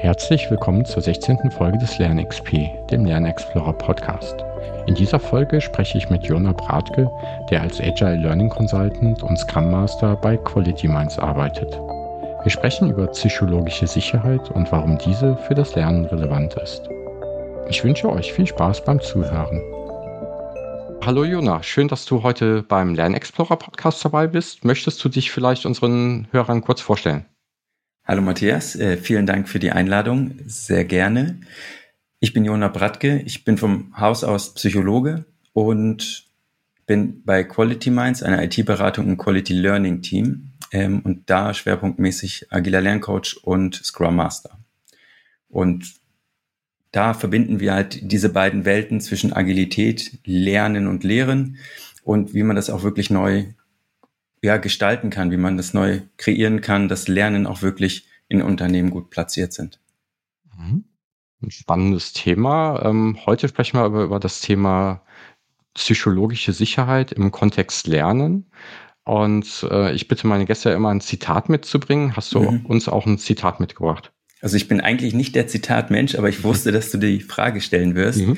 Herzlich willkommen zur 16. Folge des LernXP, dem LernExplorer Podcast. In dieser Folge spreche ich mit Jona Bratke, der als Agile Learning Consultant und Scrum Master bei Quality Minds arbeitet. Wir sprechen über psychologische Sicherheit und warum diese für das Lernen relevant ist. Ich wünsche euch viel Spaß beim Zuhören. Hallo Jona, schön, dass du heute beim LernExplorer Podcast dabei bist. Möchtest du dich vielleicht unseren Hörern kurz vorstellen? Hallo Matthias, äh, vielen Dank für die Einladung. Sehr gerne. Ich bin Jona Bratke, ich bin vom Haus aus Psychologe und bin bei Quality Minds, einer IT-Beratung im Quality Learning Team ähm, und da schwerpunktmäßig agiler Lerncoach und Scrum Master. Und da verbinden wir halt diese beiden Welten zwischen Agilität, Lernen und Lehren und wie man das auch wirklich neu ja, gestalten kann, wie man das neu kreieren kann, dass Lernen auch wirklich in Unternehmen gut platziert sind. Mhm. Ein spannendes Thema. Ähm, heute sprechen wir aber über das Thema psychologische Sicherheit im Kontext Lernen. Und äh, ich bitte meine Gäste immer ein Zitat mitzubringen. Hast du mhm. uns auch ein Zitat mitgebracht? Also ich bin eigentlich nicht der Zitatmensch, aber ich wusste, dass du die Frage stellen wirst. Mhm.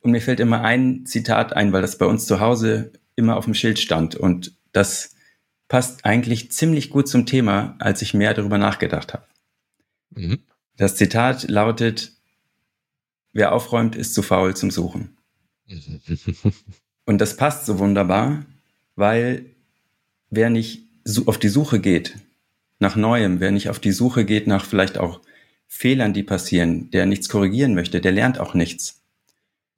Und mir fällt immer ein Zitat ein, weil das bei uns zu Hause immer auf dem Schild stand. Und das passt eigentlich ziemlich gut zum Thema, als ich mehr darüber nachgedacht habe. Mhm. Das Zitat lautet, wer aufräumt, ist zu faul zum Suchen. Und das passt so wunderbar, weil wer nicht auf die Suche geht nach Neuem, wer nicht auf die Suche geht nach vielleicht auch Fehlern, die passieren, der nichts korrigieren möchte, der lernt auch nichts.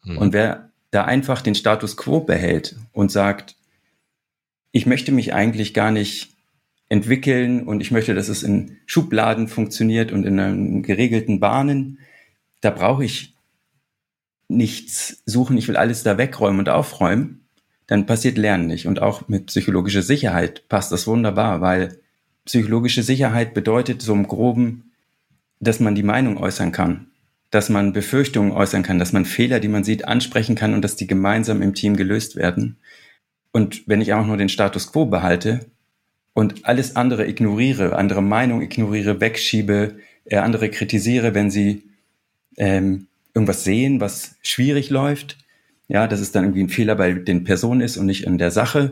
Mhm. Und wer da einfach den Status quo behält und sagt, ich möchte mich eigentlich gar nicht entwickeln und ich möchte, dass es in Schubladen funktioniert und in einem geregelten Bahnen. Da brauche ich nichts suchen, ich will alles da wegräumen und aufräumen. Dann passiert Lernen nicht. Und auch mit psychologischer Sicherheit passt das wunderbar, weil psychologische Sicherheit bedeutet so im groben, dass man die Meinung äußern kann, dass man Befürchtungen äußern kann, dass man Fehler, die man sieht, ansprechen kann und dass die gemeinsam im Team gelöst werden. Und wenn ich auch nur den Status quo behalte und alles andere ignoriere, andere Meinung ignoriere, wegschiebe, äh, andere kritisiere, wenn sie ähm, irgendwas sehen, was schwierig läuft, ja, dass es dann irgendwie ein Fehler bei den Personen ist und nicht in der Sache,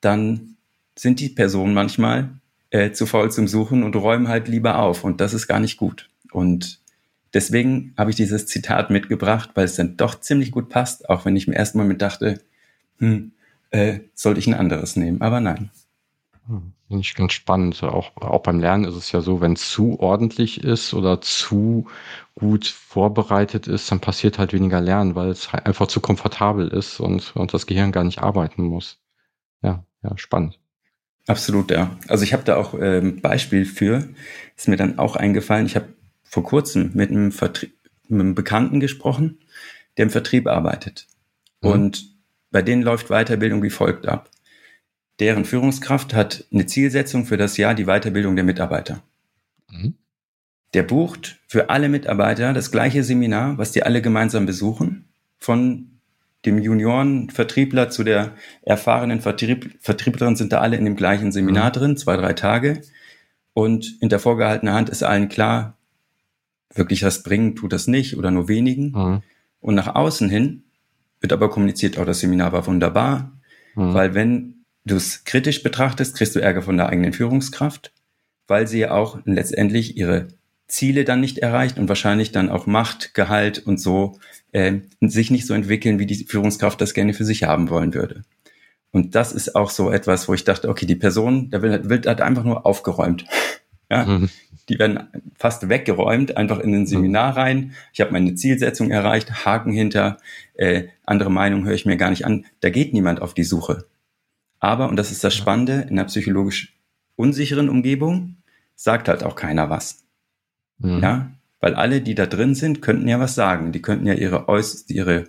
dann sind die Personen manchmal äh, zu faul zum Suchen und räumen halt lieber auf. Und das ist gar nicht gut. Und deswegen habe ich dieses Zitat mitgebracht, weil es dann doch ziemlich gut passt, auch wenn ich im ersten Moment dachte, hm, äh, sollte ich ein anderes nehmen. Aber nein. Hm, finde ich ganz spannend. Auch, auch beim Lernen ist es ja so, wenn es zu ordentlich ist oder zu gut vorbereitet ist, dann passiert halt weniger Lernen, weil es halt einfach zu komfortabel ist und, und das Gehirn gar nicht arbeiten muss. Ja, ja, spannend. Absolut, ja. Also ich habe da auch ein ähm, Beispiel für, ist mir dann auch eingefallen. Ich habe vor kurzem mit einem, Vertrie mit einem Bekannten gesprochen, der im Vertrieb arbeitet. Mhm. Und bei denen läuft Weiterbildung wie folgt ab. Deren Führungskraft hat eine Zielsetzung für das Jahr die Weiterbildung der Mitarbeiter. Mhm. Der bucht für alle Mitarbeiter das gleiche Seminar, was die alle gemeinsam besuchen, von dem Junioren-Vertriebler zu der erfahrenen Vertrieb Vertrieblerin sind da alle in dem gleichen Seminar mhm. drin, zwei, drei Tage. Und in der vorgehaltenen Hand ist allen klar, wirklich was bringen tut das nicht oder nur wenigen. Mhm. Und nach außen hin wird aber kommuniziert, auch das Seminar war wunderbar, mhm. weil wenn du es kritisch betrachtest, kriegst du Ärger von der eigenen Führungskraft, weil sie ja auch letztendlich ihre Ziele dann nicht erreicht und wahrscheinlich dann auch Macht, Gehalt und so äh, sich nicht so entwickeln, wie die Führungskraft das gerne für sich haben wollen würde. Und das ist auch so etwas, wo ich dachte, okay, die Person, da wird, wird halt einfach nur aufgeräumt. Ja, mhm. Die werden fast weggeräumt, einfach in den Seminar rein. Ich habe meine Zielsetzung erreicht, Haken hinter, äh, andere Meinung höre ich mir gar nicht an. Da geht niemand auf die Suche. Aber, und das ist das Spannende, in einer psychologisch unsicheren Umgebung sagt halt auch keiner was. Mhm. Ja, weil alle, die da drin sind, könnten ja was sagen. Die könnten ja ihre, Äuß ihre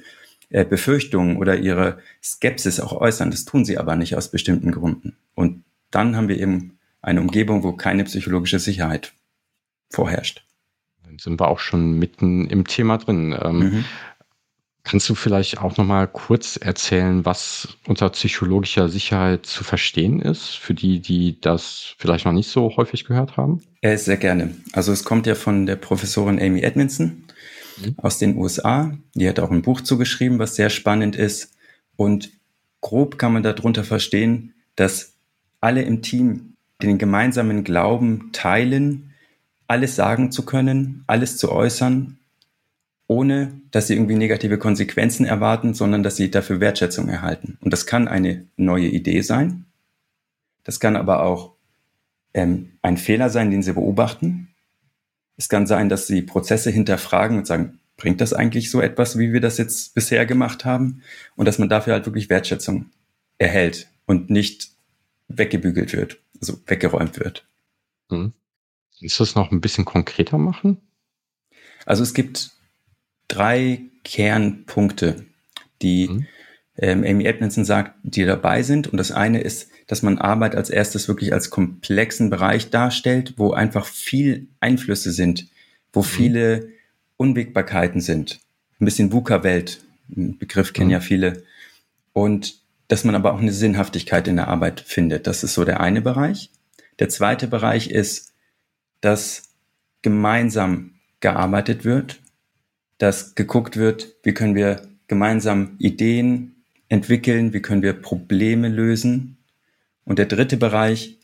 äh, Befürchtungen oder ihre Skepsis auch äußern. Das tun sie aber nicht aus bestimmten Gründen. Und dann haben wir eben eine Umgebung, wo keine psychologische Sicherheit vorherrscht. Dann sind wir auch schon mitten im Thema drin. Ähm, mhm. Kannst du vielleicht auch noch mal kurz erzählen, was unter psychologischer Sicherheit zu verstehen ist, für die, die das vielleicht noch nicht so häufig gehört haben? Äh, sehr gerne. Also es kommt ja von der Professorin Amy Edmondson mhm. aus den USA. Die hat auch ein Buch zugeschrieben, was sehr spannend ist. Und grob kann man darunter verstehen, dass alle im Team den gemeinsamen Glauben teilen, alles sagen zu können, alles zu äußern ohne dass sie irgendwie negative Konsequenzen erwarten, sondern dass sie dafür Wertschätzung erhalten. Und das kann eine neue Idee sein. Das kann aber auch ähm, ein Fehler sein, den sie beobachten. Es kann sein, dass sie Prozesse hinterfragen und sagen, bringt das eigentlich so etwas, wie wir das jetzt bisher gemacht haben? Und dass man dafür halt wirklich Wertschätzung erhält und nicht weggebügelt wird, also weggeräumt wird. Hm. Ist das noch ein bisschen konkreter machen? Also es gibt drei Kernpunkte, die mhm. ähm, Amy Edmondson sagt, die dabei sind. Und das eine ist, dass man Arbeit als erstes wirklich als komplexen Bereich darstellt, wo einfach viel Einflüsse sind, wo mhm. viele Unwägbarkeiten sind. Ein bisschen VUCA-Welt, Begriff kennen mhm. ja viele. Und dass man aber auch eine Sinnhaftigkeit in der Arbeit findet. Das ist so der eine Bereich. Der zweite Bereich ist, dass gemeinsam gearbeitet wird dass geguckt wird, wie können wir gemeinsam Ideen entwickeln, wie können wir Probleme lösen. Und der dritte Bereich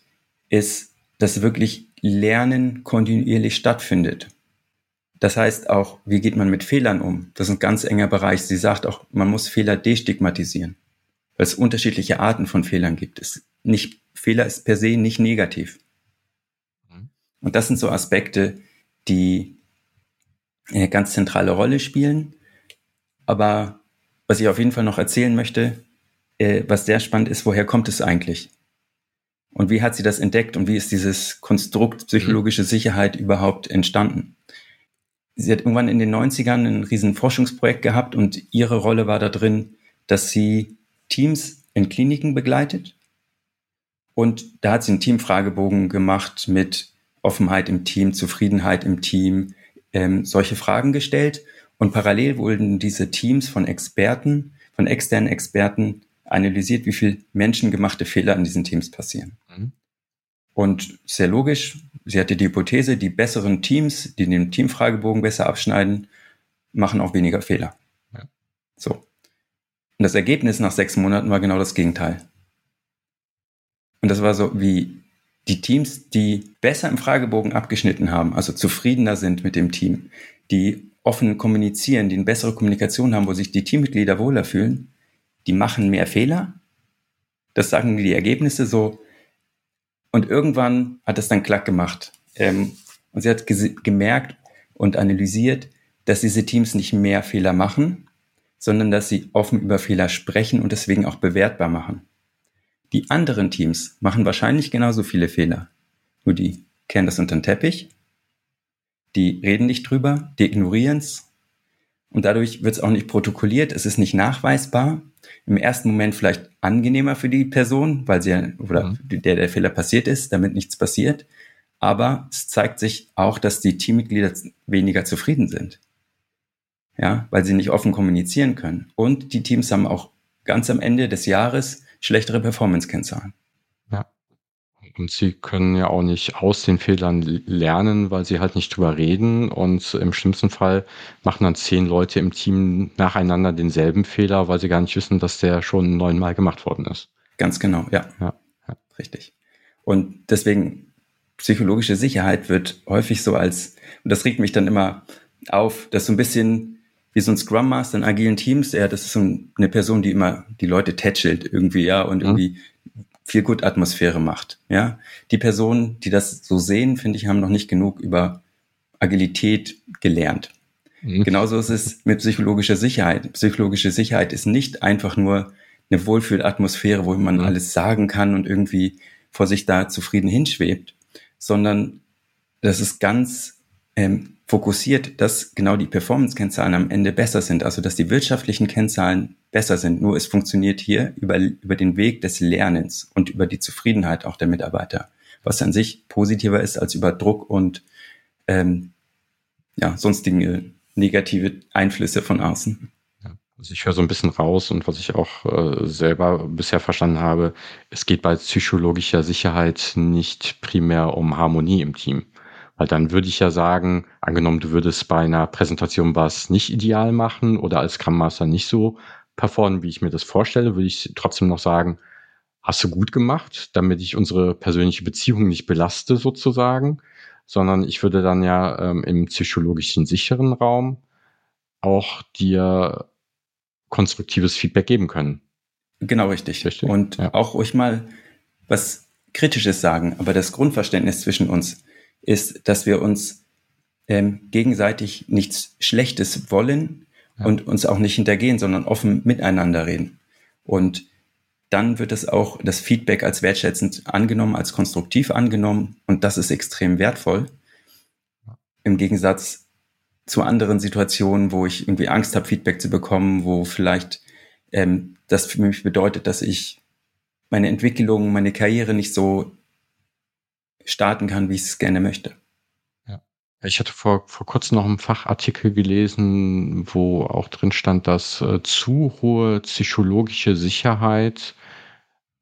ist, dass wirklich Lernen kontinuierlich stattfindet. Das heißt auch, wie geht man mit Fehlern um? Das ist ein ganz enger Bereich. Sie sagt auch, man muss Fehler destigmatisieren, weil es unterschiedliche Arten von Fehlern gibt. Es nicht, Fehler ist per se nicht negativ. Und das sind so Aspekte, die eine ganz zentrale Rolle spielen. Aber was ich auf jeden Fall noch erzählen möchte, äh, was sehr spannend ist, woher kommt es eigentlich? Und wie hat sie das entdeckt und wie ist dieses Konstrukt psychologische mhm. Sicherheit überhaupt entstanden? Sie hat irgendwann in den 90ern ein riesen Forschungsprojekt gehabt und ihre Rolle war da drin, dass sie Teams in Kliniken begleitet. Und da hat sie einen Teamfragebogen gemacht mit Offenheit im Team, Zufriedenheit im Team, ähm, solche Fragen gestellt und parallel wurden diese Teams von Experten, von externen Experten analysiert, wie viel menschengemachte Fehler in diesen Teams passieren. Mhm. Und sehr logisch, sie hatte die Hypothese, die besseren Teams, die den Teamfragebogen besser abschneiden, machen auch weniger Fehler. Ja. So. Und das Ergebnis nach sechs Monaten war genau das Gegenteil. Und das war so wie die Teams, die besser im Fragebogen abgeschnitten haben, also zufriedener sind mit dem Team, die offen kommunizieren, die eine bessere Kommunikation haben, wo sich die Teammitglieder wohler fühlen, die machen mehr Fehler. Das sagen die Ergebnisse so. Und irgendwann hat es dann klack gemacht. Ähm, und sie hat gemerkt und analysiert, dass diese Teams nicht mehr Fehler machen, sondern dass sie offen über Fehler sprechen und deswegen auch bewertbar machen. Die anderen Teams machen wahrscheinlich genauso viele Fehler. Nur die kehren das unter den Teppich, die reden nicht drüber, die ignorieren es und dadurch wird es auch nicht protokolliert, es ist nicht nachweisbar. Im ersten Moment vielleicht angenehmer für die Person, weil sie oder mhm. der der Fehler passiert ist, damit nichts passiert. Aber es zeigt sich auch, dass die Teammitglieder weniger zufrieden sind. Ja, weil sie nicht offen kommunizieren können. Und die Teams haben auch ganz am Ende des Jahres schlechtere Performance-Kennzahlen. Ja. Und sie können ja auch nicht aus den Fehlern lernen, weil sie halt nicht drüber reden. Und im schlimmsten Fall machen dann zehn Leute im Team nacheinander denselben Fehler, weil sie gar nicht wissen, dass der schon neunmal gemacht worden ist. Ganz genau, ja. ja. ja. Richtig. Und deswegen psychologische Sicherheit wird häufig so als, und das regt mich dann immer auf, dass so ein bisschen wie so ein Scrum Master in agilen Teams, ja, das ist so eine Person, die immer die Leute tätschelt irgendwie, ja, und irgendwie viel gut Atmosphäre macht, ja. Die Personen, die das so sehen, finde ich, haben noch nicht genug über Agilität gelernt. Mhm. Genauso ist es mit psychologischer Sicherheit. Psychologische Sicherheit ist nicht einfach nur eine Wohlfühlatmosphäre, wo man mhm. alles sagen kann und irgendwie vor sich da zufrieden hinschwebt, sondern das ist ganz ähm, fokussiert, dass genau die Performance-Kennzahlen am Ende besser sind, also dass die wirtschaftlichen Kennzahlen besser sind. Nur es funktioniert hier über, über den Weg des Lernens und über die Zufriedenheit auch der Mitarbeiter, was an sich positiver ist als über Druck und ähm, ja, sonstige negative Einflüsse von außen. Also ich höre so ein bisschen raus und was ich auch äh, selber bisher verstanden habe, es geht bei psychologischer Sicherheit nicht primär um Harmonie im Team. Weil dann würde ich ja sagen, angenommen, du würdest bei einer Präsentation was nicht ideal machen oder als Scrum Master nicht so performen, wie ich mir das vorstelle, würde ich trotzdem noch sagen, hast du gut gemacht, damit ich unsere persönliche Beziehung nicht belaste sozusagen, sondern ich würde dann ja ähm, im psychologischen sicheren Raum auch dir konstruktives Feedback geben können. Genau richtig. richtig? Und ja. auch euch mal was Kritisches sagen, aber das Grundverständnis zwischen uns ist, dass wir uns ähm, gegenseitig nichts Schlechtes wollen ja. und uns auch nicht hintergehen, sondern offen miteinander reden. Und dann wird es auch das Feedback als wertschätzend angenommen, als konstruktiv angenommen und das ist extrem wertvoll. Im Gegensatz zu anderen Situationen, wo ich irgendwie Angst habe, Feedback zu bekommen, wo vielleicht ähm, das für mich bedeutet, dass ich meine Entwicklung, meine Karriere nicht so starten kann, wie ich es gerne möchte. Ja. Ich hatte vor, vor kurzem noch einen Fachartikel gelesen, wo auch drin stand, dass äh, zu hohe psychologische Sicherheit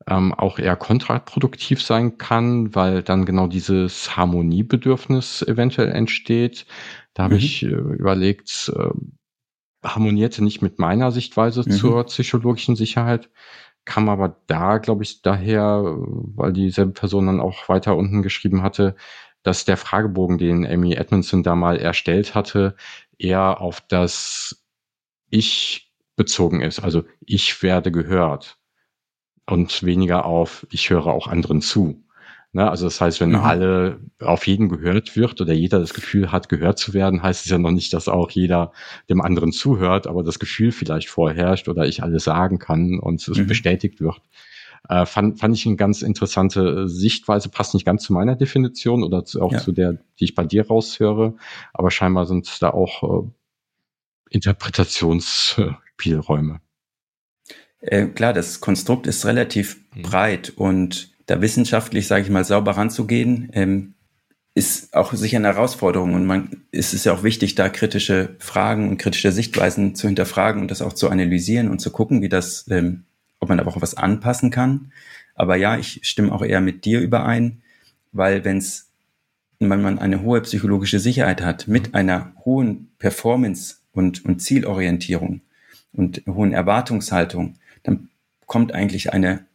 ähm, auch eher kontraproduktiv sein kann, weil dann genau dieses Harmoniebedürfnis eventuell entsteht. Da habe mhm. ich äh, überlegt, äh, harmonierte nicht mit meiner Sichtweise mhm. zur psychologischen Sicherheit, kam aber da, glaube ich, daher, weil dieselbe Person dann auch weiter unten geschrieben hatte, dass der Fragebogen, den Amy Edmondson da mal erstellt hatte, eher auf das Ich bezogen ist. Also ich werde gehört und weniger auf ich höre auch anderen zu. Ne? Also das heißt, wenn mhm. alle auf jeden gehört wird oder jeder das Gefühl hat, gehört zu werden, heißt es ja noch nicht, dass auch jeder dem anderen zuhört, aber das Gefühl vielleicht vorherrscht oder ich alles sagen kann und es mhm. bestätigt wird. Äh, fand, fand ich eine ganz interessante Sichtweise, passt nicht ganz zu meiner Definition oder zu, auch ja. zu der, die ich bei dir raushöre, aber scheinbar sind da auch äh, Interpretationsspielräume. Äh, klar, das Konstrukt ist relativ mhm. breit und da wissenschaftlich, sage ich mal, sauber ranzugehen, ähm, ist auch sicher eine Herausforderung. Und man ist es ja auch wichtig, da kritische Fragen und kritische Sichtweisen zu hinterfragen und das auch zu analysieren und zu gucken, wie das, ähm, ob man da auch was anpassen kann. Aber ja, ich stimme auch eher mit dir überein, weil wenn's, wenn man eine hohe psychologische Sicherheit hat, mit einer hohen Performance und, und Zielorientierung und hohen Erwartungshaltung, dann kommt eigentlich eine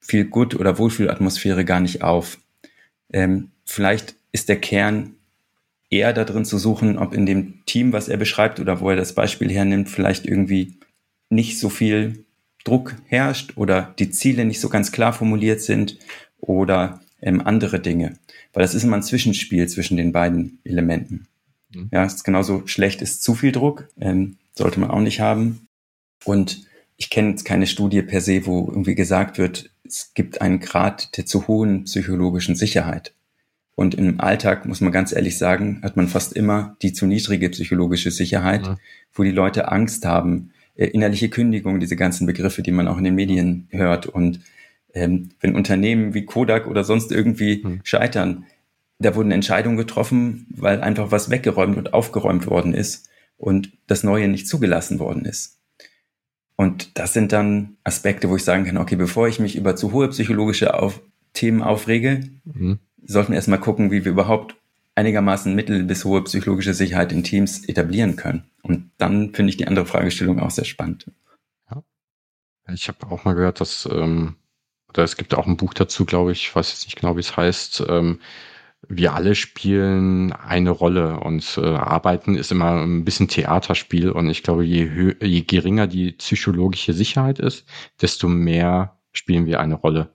viel Gut- oder Wohlfühlatmosphäre gar nicht auf. Ähm, vielleicht ist der Kern eher darin zu suchen, ob in dem Team, was er beschreibt oder wo er das Beispiel hernimmt, vielleicht irgendwie nicht so viel Druck herrscht oder die Ziele nicht so ganz klar formuliert sind oder ähm, andere Dinge. Weil das ist immer ein Zwischenspiel zwischen den beiden Elementen. Mhm. Ja, es ist genauso schlecht ist zu viel Druck, ähm, sollte man auch nicht haben. Und ich kenne jetzt keine Studie per se, wo irgendwie gesagt wird, es gibt einen Grad der zu hohen psychologischen Sicherheit. Und im Alltag, muss man ganz ehrlich sagen, hat man fast immer die zu niedrige psychologische Sicherheit, ja. wo die Leute Angst haben, äh, innerliche Kündigung, diese ganzen Begriffe, die man auch in den Medien hört. Und ähm, wenn Unternehmen wie Kodak oder sonst irgendwie mhm. scheitern, da wurden Entscheidungen getroffen, weil einfach was weggeräumt und aufgeräumt worden ist und das Neue nicht zugelassen worden ist. Und das sind dann Aspekte, wo ich sagen kann, okay, bevor ich mich über zu hohe psychologische auf Themen aufrege, mhm. sollten wir erstmal gucken, wie wir überhaupt einigermaßen mittel- bis hohe psychologische Sicherheit in Teams etablieren können. Und dann finde ich die andere Fragestellung auch sehr spannend. Ja. Ich habe auch mal gehört, dass, ähm, oder es gibt auch ein Buch dazu, glaube ich, ich weiß jetzt nicht genau, wie es heißt, ähm, wir alle spielen eine Rolle und äh, Arbeiten ist immer ein bisschen Theaterspiel und ich glaube, je, je geringer die psychologische Sicherheit ist, desto mehr spielen wir eine Rolle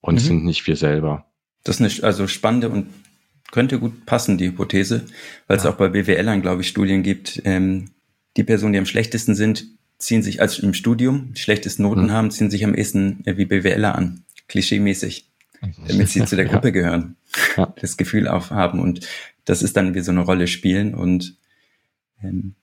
und mhm. sind nicht wir selber. Das ist eine also spannende und könnte gut passen, die Hypothese, weil ja. es auch bei BWLern, glaube ich, Studien gibt. Ähm, die Personen, die am schlechtesten sind, ziehen sich als im Studium, die schlechtesten Noten mhm. haben, ziehen sich am ehesten äh, wie BWLer an. Klischee-mäßig damit sie zu der Gruppe ja. gehören, ja. das Gefühl aufhaben und das ist dann wie so eine Rolle spielen und ähm,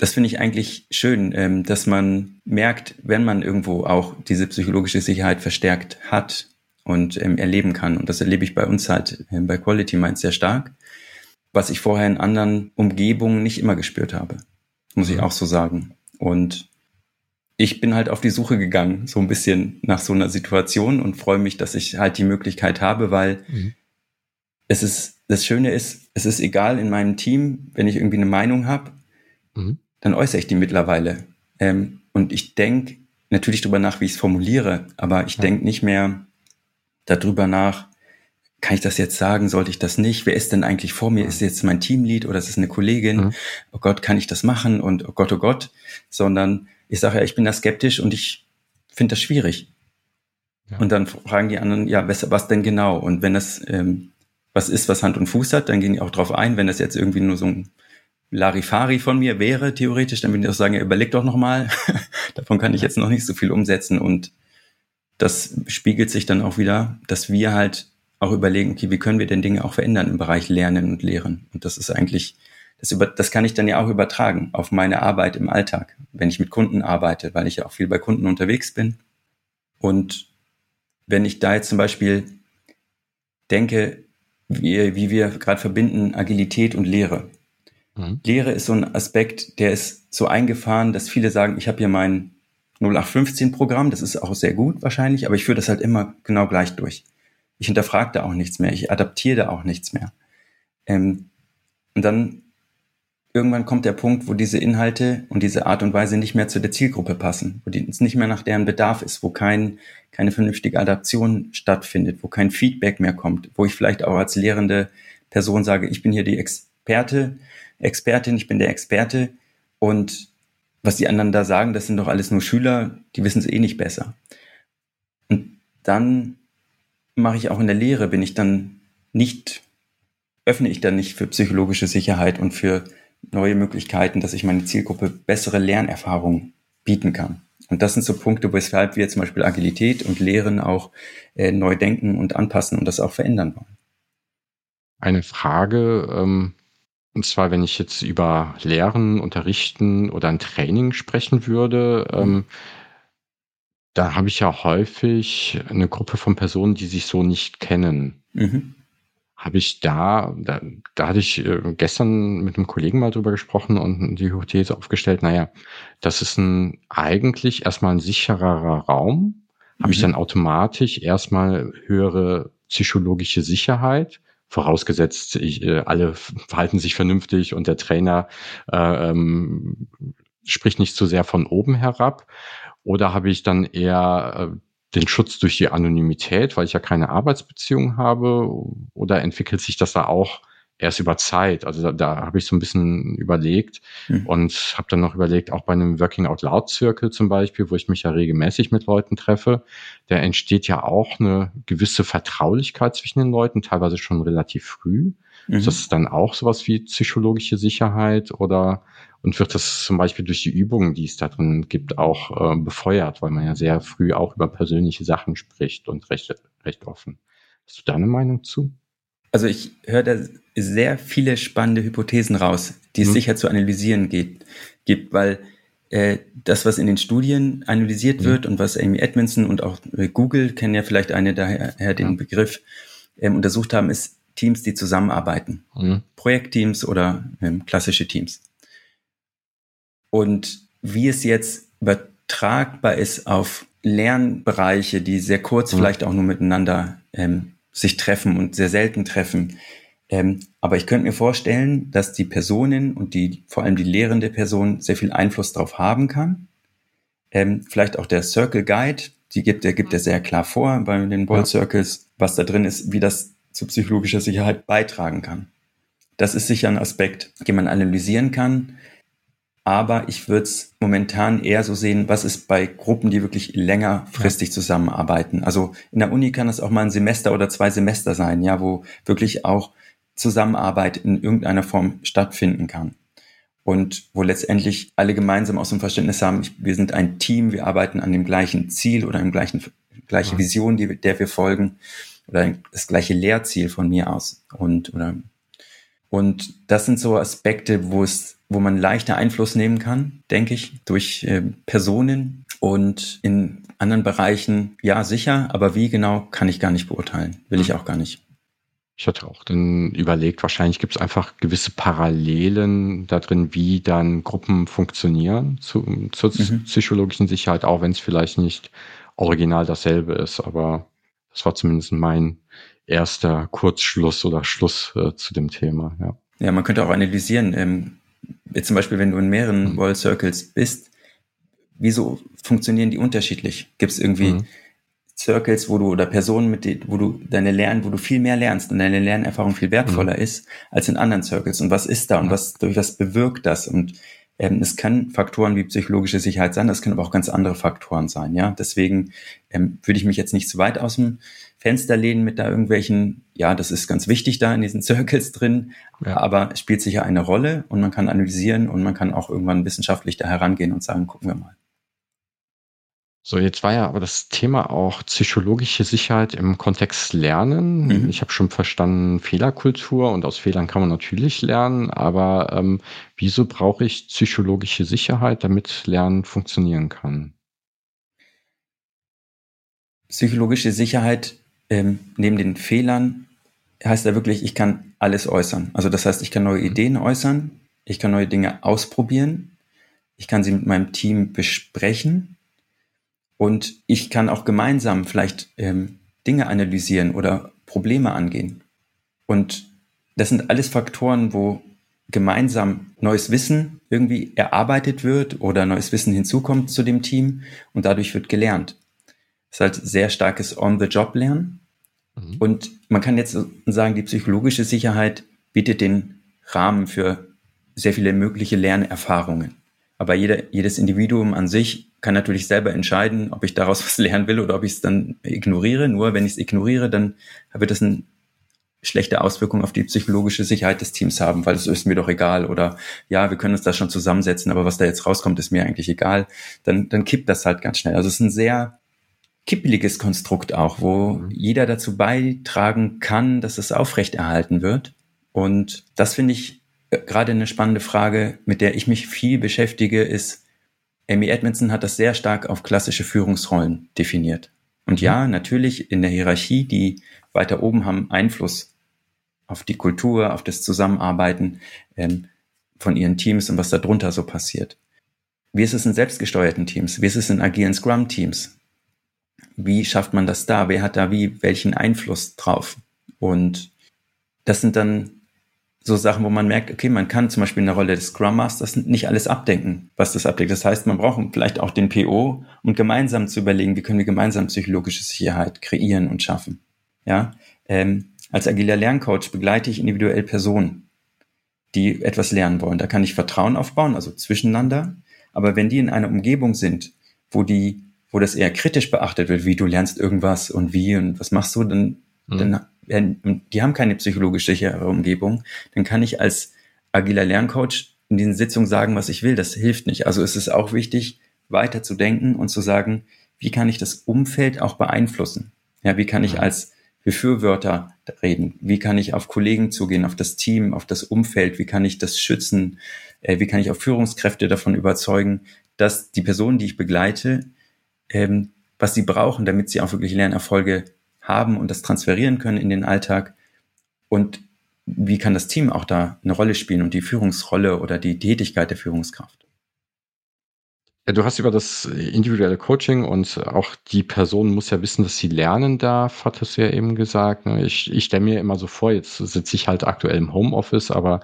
das finde ich eigentlich schön, ähm, dass man merkt, wenn man irgendwo auch diese psychologische Sicherheit verstärkt hat und ähm, erleben kann. Und das erlebe ich bei uns halt ähm, bei Quality Minds sehr stark, was ich vorher in anderen Umgebungen nicht immer gespürt habe. Muss ich auch so sagen. Und ich bin halt auf die Suche gegangen, so ein bisschen nach so einer Situation und freue mich, dass ich halt die Möglichkeit habe, weil mhm. es ist, das Schöne ist, es ist egal in meinem Team, wenn ich irgendwie eine Meinung habe, mhm. dann äußere ich die mittlerweile. Ähm, und ich denke natürlich darüber nach, wie ich es formuliere, aber ich ja. denke nicht mehr darüber nach, kann ich das jetzt sagen, sollte ich das nicht? Wer ist denn eigentlich vor mir? Ist es jetzt mein Teamlead oder ist es eine Kollegin? Mhm. Oh Gott, kann ich das machen? Und oh Gott, oh Gott, sondern ich sage ja, ich bin da skeptisch und ich finde das schwierig. Ja. Und dann fragen die anderen, ja, was, was denn genau? Und wenn das ähm, was ist, was Hand und Fuß hat, dann gehen die auch drauf ein. Wenn das jetzt irgendwie nur so ein Larifari von mir wäre, theoretisch, dann würde ich auch sagen, ja, überleg doch nochmal. Davon kann ich jetzt noch nicht so viel umsetzen. Und das spiegelt sich dann auch wieder, dass wir halt auch überlegen, okay, wie können wir denn Dinge auch verändern im Bereich Lernen und Lehren? Und das ist eigentlich, das, über, das kann ich dann ja auch übertragen auf meine Arbeit im Alltag, wenn ich mit Kunden arbeite, weil ich ja auch viel bei Kunden unterwegs bin. Und wenn ich da jetzt zum Beispiel denke, wie, wie wir gerade verbinden Agilität und Lehre. Mhm. Lehre ist so ein Aspekt, der ist so eingefahren, dass viele sagen, ich habe hier mein 0815-Programm, das ist auch sehr gut wahrscheinlich, aber ich führe das halt immer genau gleich durch. Ich hinterfrage da auch nichts mehr, ich adaptiere da auch nichts mehr. Ähm, und dann irgendwann kommt der Punkt, wo diese Inhalte und diese Art und Weise nicht mehr zu der Zielgruppe passen, wo es nicht mehr nach deren Bedarf ist, wo kein, keine vernünftige Adaption stattfindet, wo kein Feedback mehr kommt, wo ich vielleicht auch als lehrende Person sage, ich bin hier die Experte, Expertin, ich bin der Experte und was die anderen da sagen, das sind doch alles nur Schüler, die wissen es eh nicht besser. Und dann mache ich auch in der Lehre, bin ich dann nicht, öffne ich dann nicht für psychologische Sicherheit und für neue Möglichkeiten, dass ich meine Zielgruppe bessere Lernerfahrungen bieten kann. Und das sind so Punkte, weshalb wir zum Beispiel Agilität und Lehren auch äh, neu denken und anpassen und das auch verändern wollen. Eine Frage, ähm, und zwar, wenn ich jetzt über Lehren, Unterrichten oder ein Training sprechen würde, ähm, da habe ich ja häufig eine Gruppe von Personen, die sich so nicht kennen. Mhm. Habe ich da, da, da hatte ich äh, gestern mit einem Kollegen mal drüber gesprochen und die Hypothese aufgestellt, naja, das ist ein eigentlich erstmal ein sichererer Raum. Mhm. Habe ich dann automatisch erstmal höhere psychologische Sicherheit, vorausgesetzt, ich, äh, alle verhalten sich vernünftig und der Trainer äh, ähm, spricht nicht zu sehr von oben herab. Oder habe ich dann eher äh, den Schutz durch die Anonymität, weil ich ja keine Arbeitsbeziehung habe? Oder entwickelt sich das da auch erst über Zeit? Also da, da habe ich so ein bisschen überlegt mhm. und habe dann noch überlegt, auch bei einem Working Out Loud Zirkel zum Beispiel, wo ich mich ja regelmäßig mit Leuten treffe, da entsteht ja auch eine gewisse Vertraulichkeit zwischen den Leuten, teilweise schon relativ früh. Mhm. Ist das dann auch sowas wie psychologische Sicherheit oder und wird das zum Beispiel durch die Übungen, die es da drin gibt, auch äh, befeuert, weil man ja sehr früh auch über persönliche Sachen spricht und recht, recht offen. Hast du da eine Meinung zu? Also ich höre da sehr viele spannende Hypothesen raus, die es mhm. sicher zu analysieren geht, gibt, weil äh, das, was in den Studien analysiert mhm. wird und was Amy Edmondson und auch äh, Google, kennen ja vielleicht eine daher den ja. Begriff, ähm, untersucht haben, ist Teams, die zusammenarbeiten. Mhm. Projektteams oder ähm, klassische Teams. Und wie es jetzt übertragbar ist auf Lernbereiche, die sehr kurz mhm. vielleicht auch nur miteinander ähm, sich treffen und sehr selten treffen. Ähm, aber ich könnte mir vorstellen, dass die Personen und die, vor allem die lehrende Person sehr viel Einfluss darauf haben kann. Ähm, vielleicht auch der Circle Guide, die gibt, der gibt er sehr klar vor bei den Ball Circles, was da drin ist, wie das zu psychologischer Sicherheit beitragen kann. Das ist sicher ein Aspekt, den man analysieren kann. Aber ich würde es momentan eher so sehen, was ist bei Gruppen, die wirklich längerfristig ja. zusammenarbeiten. Also in der Uni kann es auch mal ein Semester oder zwei Semester sein, ja, wo wirklich auch Zusammenarbeit in irgendeiner Form stattfinden kann. Und wo letztendlich alle gemeinsam aus dem Verständnis haben, wir sind ein Team, wir arbeiten an dem gleichen Ziel oder im gleichen, gleiche Vision, die, der wir folgen, oder das gleiche Lehrziel von mir aus. Und, oder, und das sind so Aspekte, wo es wo man leichter Einfluss nehmen kann, denke ich, durch äh, Personen und in anderen Bereichen, ja, sicher, aber wie genau, kann ich gar nicht beurteilen, will ich auch gar nicht. Ich hatte auch dann überlegt, wahrscheinlich gibt es einfach gewisse Parallelen da drin, wie dann Gruppen funktionieren zu, zur mhm. psychologischen Sicherheit, auch wenn es vielleicht nicht original dasselbe ist. Aber das war zumindest mein erster Kurzschluss oder Schluss äh, zu dem Thema. Ja. ja, man könnte auch analysieren, ähm, jetzt zum Beispiel, wenn du in mehreren mhm. World Circles bist, wieso funktionieren die unterschiedlich? Gibt es irgendwie mhm. Circles, wo du oder Personen, mit denen, wo du deine Lernen, wo du viel mehr lernst und deine Lernerfahrung viel wertvoller mhm. ist als in anderen Circles? Und was ist da und was durch was bewirkt das? Und ähm, es kann Faktoren wie psychologische Sicherheit sein, das können aber auch ganz andere Faktoren sein. Ja, deswegen ähm, würde ich mich jetzt nicht zu weit aus dem Fenster lehnen mit da irgendwelchen, ja, das ist ganz wichtig da in diesen Circles drin, ja. aber es spielt sicher eine Rolle und man kann analysieren und man kann auch irgendwann wissenschaftlich da herangehen und sagen, gucken wir mal. So, jetzt war ja aber das Thema auch psychologische Sicherheit im Kontext Lernen. Mhm. Ich habe schon verstanden, Fehlerkultur und aus Fehlern kann man natürlich lernen, aber ähm, wieso brauche ich psychologische Sicherheit, damit Lernen funktionieren kann? Psychologische Sicherheit ähm, neben den Fehlern heißt ja wirklich, ich kann alles äußern. Also das heißt, ich kann neue mhm. Ideen äußern, ich kann neue Dinge ausprobieren, ich kann sie mit meinem Team besprechen und ich kann auch gemeinsam vielleicht ähm, Dinge analysieren oder Probleme angehen. Und das sind alles Faktoren, wo gemeinsam neues Wissen irgendwie erarbeitet wird oder neues Wissen hinzukommt zu dem Team und dadurch wird gelernt. Das ist halt sehr starkes On-the-Job-Lernen. Mhm. Und man kann jetzt sagen, die psychologische Sicherheit bietet den Rahmen für sehr viele mögliche Lernerfahrungen. Aber jeder, jedes Individuum an sich kann natürlich selber entscheiden, ob ich daraus was lernen will oder ob ich es dann ignoriere. Nur wenn ich es ignoriere, dann wird das eine schlechte Auswirkung auf die psychologische Sicherheit des Teams haben, weil es ist mir doch egal oder ja, wir können uns da schon zusammensetzen, aber was da jetzt rauskommt, ist mir eigentlich egal. Dann, dann kippt das halt ganz schnell. Also es ist ein sehr kippeliges Konstrukt auch, wo mhm. jeder dazu beitragen kann, dass es aufrechterhalten wird. Und das finde ich gerade eine spannende Frage, mit der ich mich viel beschäftige, ist, Amy Edmondson hat das sehr stark auf klassische Führungsrollen definiert. Und ja, mhm. natürlich in der Hierarchie, die weiter oben haben Einfluss auf die Kultur, auf das Zusammenarbeiten ähm, von ihren Teams und was da drunter so passiert. Wie ist es in selbstgesteuerten Teams? Wie ist es in agilen Scrum-Teams? Wie schafft man das da? Wer hat da wie welchen Einfluss drauf? Und das sind dann so Sachen, wo man merkt, okay, man kann zum Beispiel in der Rolle des Scrum Masters nicht alles abdenken, was das abdeckt. Das heißt, man braucht vielleicht auch den PO, um gemeinsam zu überlegen, wie können wir gemeinsam psychologische Sicherheit kreieren und schaffen. Ja, ähm, als agiler Lerncoach begleite ich individuell Personen, die etwas lernen wollen. Da kann ich Vertrauen aufbauen, also zwischeneinander. Aber wenn die in einer Umgebung sind, wo die, wo das eher kritisch beachtet wird, wie du lernst irgendwas und wie und was machst du, dann, mhm. dann die haben keine psychologisch sichere Umgebung, dann kann ich als agiler Lerncoach in diesen Sitzungen sagen, was ich will. Das hilft nicht. Also es ist auch wichtig, weiter zu denken und zu sagen, wie kann ich das Umfeld auch beeinflussen? Ja, wie kann ich als Befürworter reden? Wie kann ich auf Kollegen zugehen, auf das Team, auf das Umfeld? Wie kann ich das schützen? Äh, wie kann ich auch Führungskräfte davon überzeugen, dass die Personen, die ich begleite, ähm, was sie brauchen, damit sie auch wirklich Lernerfolge haben und das transferieren können in den Alltag? Und wie kann das Team auch da eine Rolle spielen und die Führungsrolle oder die Tätigkeit der Führungskraft? Du hast über das individuelle Coaching und auch die Person muss ja wissen, dass sie lernen darf, hattest du ja eben gesagt. Ne? Ich, ich stelle mir immer so vor, jetzt sitze ich halt aktuell im Homeoffice, aber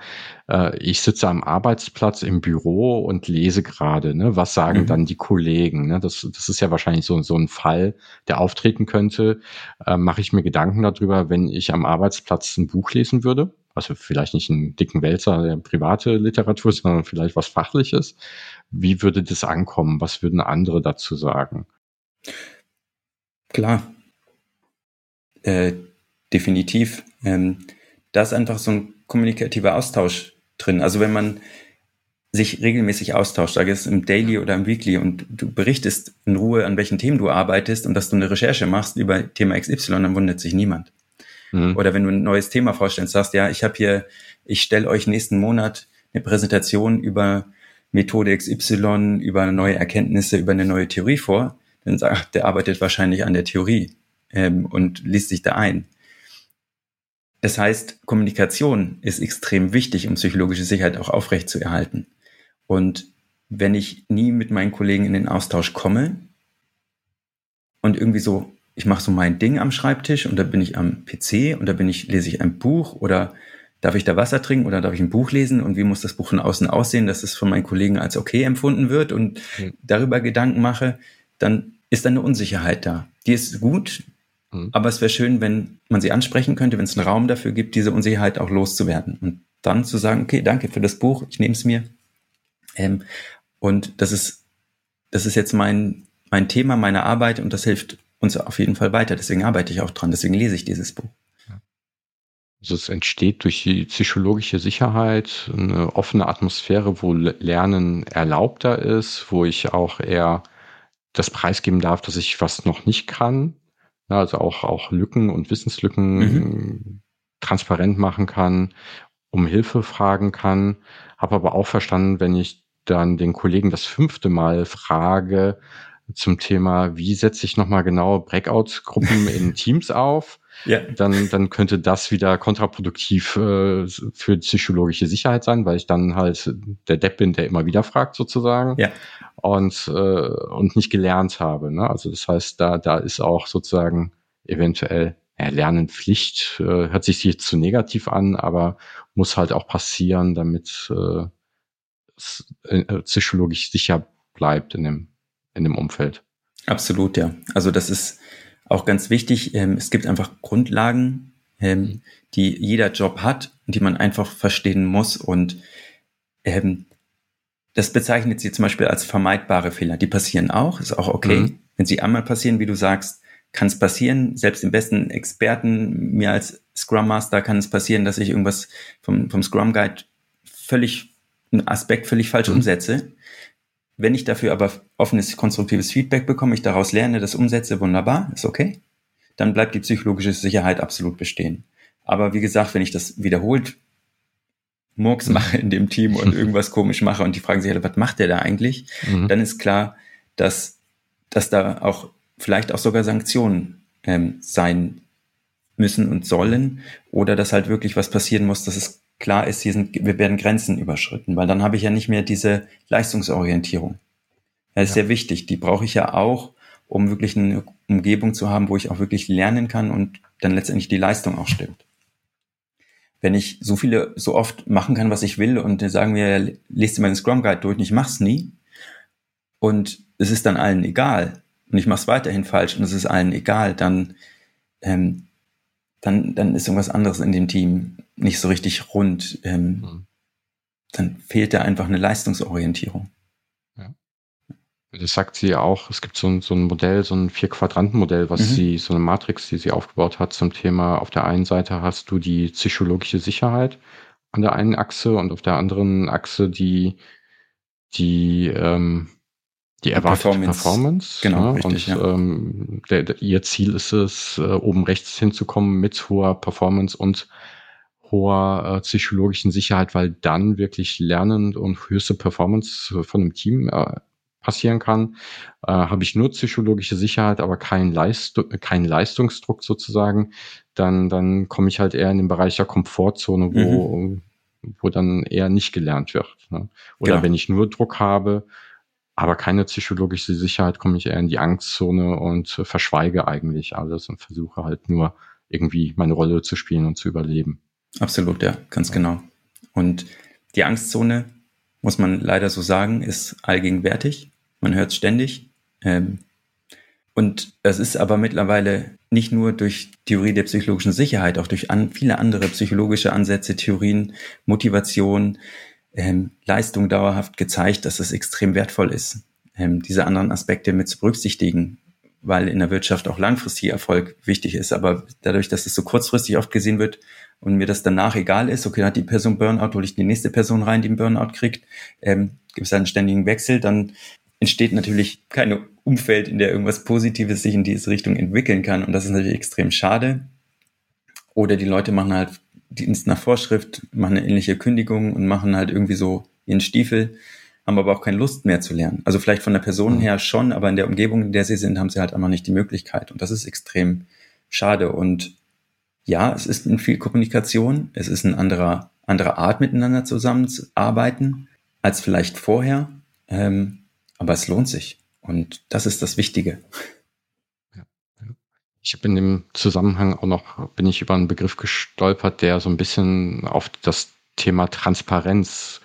äh, ich sitze am Arbeitsplatz im Büro und lese gerade, ne? was sagen mhm. dann die Kollegen? Ne? Das, das ist ja wahrscheinlich so, so ein Fall, der auftreten könnte. Äh, Mache ich mir Gedanken darüber, wenn ich am Arbeitsplatz ein Buch lesen würde? also vielleicht nicht einen dicken Wälzer der private Literatur, sondern vielleicht was Fachliches. Wie würde das ankommen? Was würden andere dazu sagen? Klar, äh, definitiv. Ähm, da ist einfach so ein kommunikativer Austausch drin. Also wenn man sich regelmäßig austauscht, sage es im Daily oder im Weekly und du berichtest in Ruhe, an welchen Themen du arbeitest und dass du eine Recherche machst über Thema XY, dann wundert sich niemand. Mhm. Oder wenn du ein neues Thema vorstellst, sagst, ja, ich habe hier, ich stelle euch nächsten Monat eine Präsentation über Methode XY, über neue Erkenntnisse, über eine neue Theorie vor, dann sagt, der arbeitet wahrscheinlich an der Theorie ähm, und liest sich da ein. Das heißt, Kommunikation ist extrem wichtig, um psychologische Sicherheit auch aufrechtzuerhalten. Und wenn ich nie mit meinen Kollegen in den Austausch komme und irgendwie so, ich mache so mein Ding am Schreibtisch und da bin ich am PC und da bin ich, lese ich ein Buch oder darf ich da Wasser trinken oder darf ich ein Buch lesen und wie muss das Buch von außen aussehen, dass es von meinen Kollegen als okay empfunden wird und mhm. darüber Gedanken mache, dann ist da eine Unsicherheit da. Die ist gut, mhm. aber es wäre schön, wenn man sie ansprechen könnte, wenn es einen Raum dafür gibt, diese Unsicherheit auch loszuwerden und dann zu sagen, okay, danke für das Buch, ich nehme es mir. Ähm, und das ist, das ist jetzt mein, mein Thema, meine Arbeit und das hilft uns auf jeden Fall weiter. Deswegen arbeite ich auch dran, deswegen lese ich dieses Buch. Also es entsteht durch die psychologische Sicherheit eine offene Atmosphäre, wo Lernen erlaubter ist, wo ich auch eher das preisgeben darf, dass ich was noch nicht kann. also auch, auch Lücken und Wissenslücken mhm. transparent machen kann, um Hilfe fragen kann. Habe aber auch verstanden, wenn ich dann den Kollegen das fünfte Mal frage zum Thema, wie setze ich nochmal genau Breakout-Gruppen in Teams auf, ja. dann, dann könnte das wieder kontraproduktiv äh, für psychologische Sicherheit sein, weil ich dann halt der Depp bin, der immer wieder fragt sozusagen ja. und, äh, und nicht gelernt habe. Ne? Also das heißt, da, da ist auch sozusagen eventuell ja, Lernen Pflicht, äh, hört sich jetzt zu negativ an, aber muss halt auch passieren, damit äh, äh, psychologisch sicher bleibt in dem, in dem Umfeld. Absolut, ja. Also das ist auch ganz wichtig. Ähm, es gibt einfach Grundlagen, ähm, mhm. die jeder Job hat und die man einfach verstehen muss. Und ähm, das bezeichnet sie zum Beispiel als vermeidbare Fehler. Die passieren auch, ist auch okay. Mhm. Wenn sie einmal passieren, wie du sagst, kann es passieren. Selbst dem besten Experten, mir als Scrum Master, kann es passieren, dass ich irgendwas vom, vom Scrum Guide völlig einen Aspekt völlig falsch mhm. umsetze. Wenn ich dafür aber offenes, konstruktives Feedback bekomme, ich daraus lerne, das umsetze, wunderbar, ist okay. Dann bleibt die psychologische Sicherheit absolut bestehen. Aber wie gesagt, wenn ich das wiederholt Murks mache in dem Team und irgendwas komisch mache und die fragen sich, was macht der da eigentlich? Mhm. Dann ist klar, dass, dass da auch vielleicht auch sogar Sanktionen ähm, sein müssen und sollen oder dass halt wirklich was passieren muss, dass es klar ist, hier sind, wir werden Grenzen überschritten, weil dann habe ich ja nicht mehr diese Leistungsorientierung. Das ist ja. sehr wichtig. Die brauche ich ja auch, um wirklich eine Umgebung zu haben, wo ich auch wirklich lernen kann und dann letztendlich die Leistung auch stimmt. Wenn ich so viele, so oft machen kann, was ich will und dann sagen wir, lest dir meinen Scrum Guide durch und ich mach's nie und es ist dann allen egal und ich mach's weiterhin falsch und es ist allen egal, dann ähm, dann, dann ist irgendwas anderes in dem Team nicht so richtig rund. Ähm, mhm. Dann fehlt da einfach eine Leistungsorientierung. Ja. Das sagt sie ja auch, es gibt so ein, so ein Modell, so ein Vier-Quadranten-Modell, was mhm. sie, so eine Matrix, die sie aufgebaut hat zum Thema, auf der einen Seite hast du die psychologische Sicherheit an der einen Achse und auf der anderen Achse die, die ähm, die erwartete Performance, Performance genau, ne? richtig, und ja. ähm, der, der, ihr Ziel ist es, äh, oben rechts hinzukommen mit hoher Performance und hoher äh, psychologischen Sicherheit, weil dann wirklich Lernen und höchste Performance von einem Team äh, passieren kann. Äh, Habe ich nur psychologische Sicherheit, aber keinen Leist kein Leistungsdruck sozusagen, dann, dann komme ich halt eher in den Bereich der Komfortzone, wo, mhm. wo dann eher nicht gelernt wird. Ne? Oder genau. wenn ich nur Druck habe, aber keine psychologische Sicherheit, komme ich eher in die Angstzone und verschweige eigentlich alles und versuche halt nur irgendwie meine Rolle zu spielen und zu überleben. Absolut, ja, ganz genau. Und die Angstzone, muss man leider so sagen, ist allgegenwärtig. Man hört es ständig. Ähm, und es ist aber mittlerweile nicht nur durch Theorie der psychologischen Sicherheit, auch durch an, viele andere psychologische Ansätze, Theorien, Motivation, ähm, Leistung dauerhaft gezeigt, dass es extrem wertvoll ist, ähm, diese anderen Aspekte mit zu berücksichtigen, weil in der Wirtschaft auch langfristig Erfolg wichtig ist. Aber dadurch, dass es so kurzfristig oft gesehen wird und mir das danach egal ist, okay, hat die Person Burnout, hole ich die nächste Person rein, die einen Burnout kriegt, ähm, gibt es einen ständigen Wechsel, dann entsteht natürlich kein Umfeld, in der irgendwas Positives sich in diese Richtung entwickeln kann. Und das ist natürlich extrem schade. Oder die Leute machen halt Dienst nach Vorschrift, machen eine ähnliche Kündigung und machen halt irgendwie so ihren Stiefel, haben aber auch keine Lust mehr zu lernen. Also vielleicht von der Person mhm. her schon, aber in der Umgebung, in der sie sind, haben sie halt einfach nicht die Möglichkeit. Und das ist extrem schade. Und ja, es ist viel Kommunikation, es ist eine andere, andere Art, miteinander zusammenzuarbeiten als vielleicht vorher, ähm, aber es lohnt sich und das ist das Wichtige. Ich habe in dem Zusammenhang auch noch, bin ich über einen Begriff gestolpert, der so ein bisschen auf das Thema Transparenz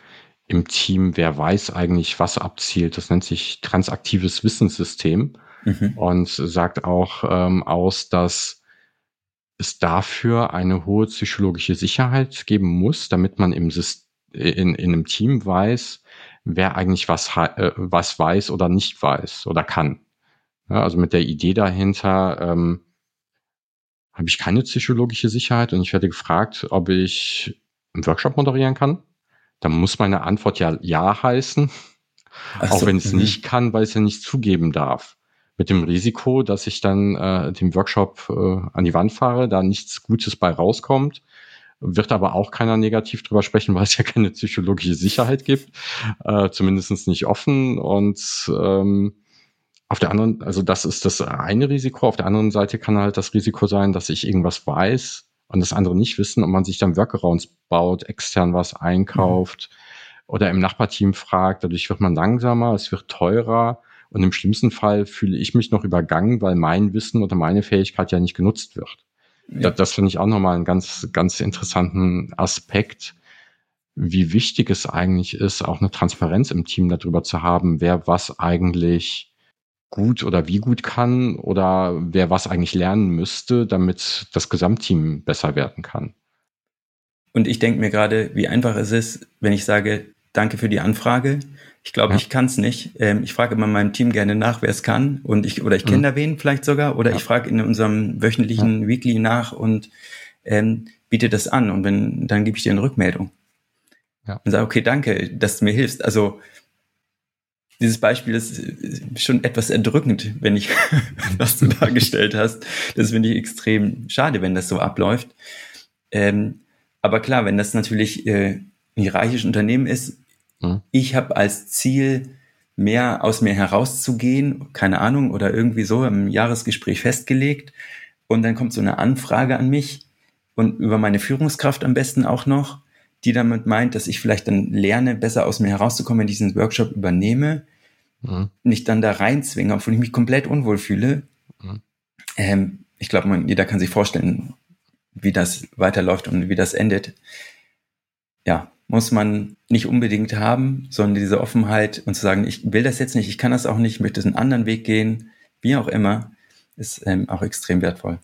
im Team, wer weiß eigentlich, was abzielt. Das nennt sich transaktives Wissenssystem mhm. und sagt auch ähm, aus, dass es dafür eine hohe psychologische Sicherheit geben muss, damit man im System, in, in einem Team weiß, wer eigentlich was, äh, was weiß oder nicht weiß oder kann. Ja, also mit der Idee dahinter ähm, habe ich keine psychologische Sicherheit und ich werde gefragt, ob ich einen Workshop moderieren kann dann muss meine Antwort ja Ja heißen, so, auch wenn es mhm. nicht kann, weil es ja nicht zugeben darf. Mit dem Risiko, dass ich dann äh, den Workshop äh, an die Wand fahre, da nichts Gutes bei rauskommt, wird aber auch keiner negativ drüber sprechen, weil es ja keine psychologische Sicherheit gibt, äh, zumindest nicht offen. Und ähm, auf der anderen, also das ist das eine Risiko. Auf der anderen Seite kann halt das Risiko sein, dass ich irgendwas weiß, und das andere nicht wissen und man sich dann Workarounds baut, extern was einkauft mhm. oder im Nachbarteam fragt. Dadurch wird man langsamer, es wird teurer und im schlimmsten Fall fühle ich mich noch übergangen, weil mein Wissen oder meine Fähigkeit ja nicht genutzt wird. Ja. Das, das finde ich auch nochmal einen ganz, ganz interessanten Aspekt, wie wichtig es eigentlich ist, auch eine Transparenz im Team darüber zu haben, wer was eigentlich gut oder wie gut kann oder wer was eigentlich lernen müsste, damit das Gesamtteam besser werden kann. Und ich denke mir gerade, wie einfach es ist, wenn ich sage, danke für die Anfrage. Ich glaube, ja. ich kann es nicht. Ähm, ich frage immer meinem Team gerne nach, wer es kann. Und ich, oder ich kenne mhm. da wen vielleicht sogar. Oder ja. ich frage in unserem wöchentlichen ja. Weekly nach und ähm, biete das an. Und wenn, dann gebe ich dir eine Rückmeldung. Ja. Und sage, okay, danke, dass du mir hilfst. Also dieses Beispiel ist schon etwas erdrückend, wenn ich, was du dargestellt hast. Das finde ich extrem schade, wenn das so abläuft. Ähm, aber klar, wenn das natürlich äh, ein hierarchisches Unternehmen ist, mhm. ich habe als Ziel, mehr aus mir herauszugehen, keine Ahnung, oder irgendwie so im Jahresgespräch festgelegt. Und dann kommt so eine Anfrage an mich und über meine Führungskraft am besten auch noch, die damit meint, dass ich vielleicht dann lerne, besser aus mir herauszukommen, wenn ich diesen Workshop übernehme mhm. nicht dann da reinzwingen, obwohl ich mich komplett unwohl fühle. Mhm. Ähm, ich glaube, jeder kann sich vorstellen, wie das weiterläuft und wie das endet. Ja, muss man nicht unbedingt haben, sondern diese Offenheit und zu sagen, ich will das jetzt nicht, ich kann das auch nicht, ich möchte einen anderen Weg gehen, wie auch immer, ist ähm, auch extrem wertvoll.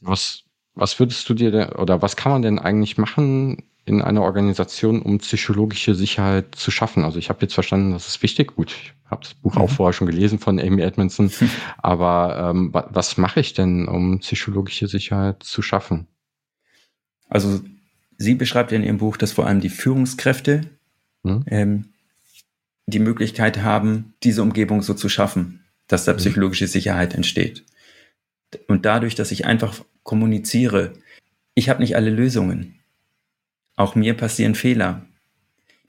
Was, was würdest du dir oder was kann man denn eigentlich machen, in einer Organisation, um psychologische Sicherheit zu schaffen. Also ich habe jetzt verstanden, das ist wichtig. Gut, ich habe das Buch mhm. auch vorher schon gelesen von Amy Edmondson. Aber ähm, was mache ich denn, um psychologische Sicherheit zu schaffen? Also sie beschreibt ja in ihrem Buch, dass vor allem die Führungskräfte mhm. ähm, die Möglichkeit haben, diese Umgebung so zu schaffen, dass da mhm. psychologische Sicherheit entsteht. Und dadurch, dass ich einfach kommuniziere, ich habe nicht alle Lösungen. Auch mir passieren Fehler.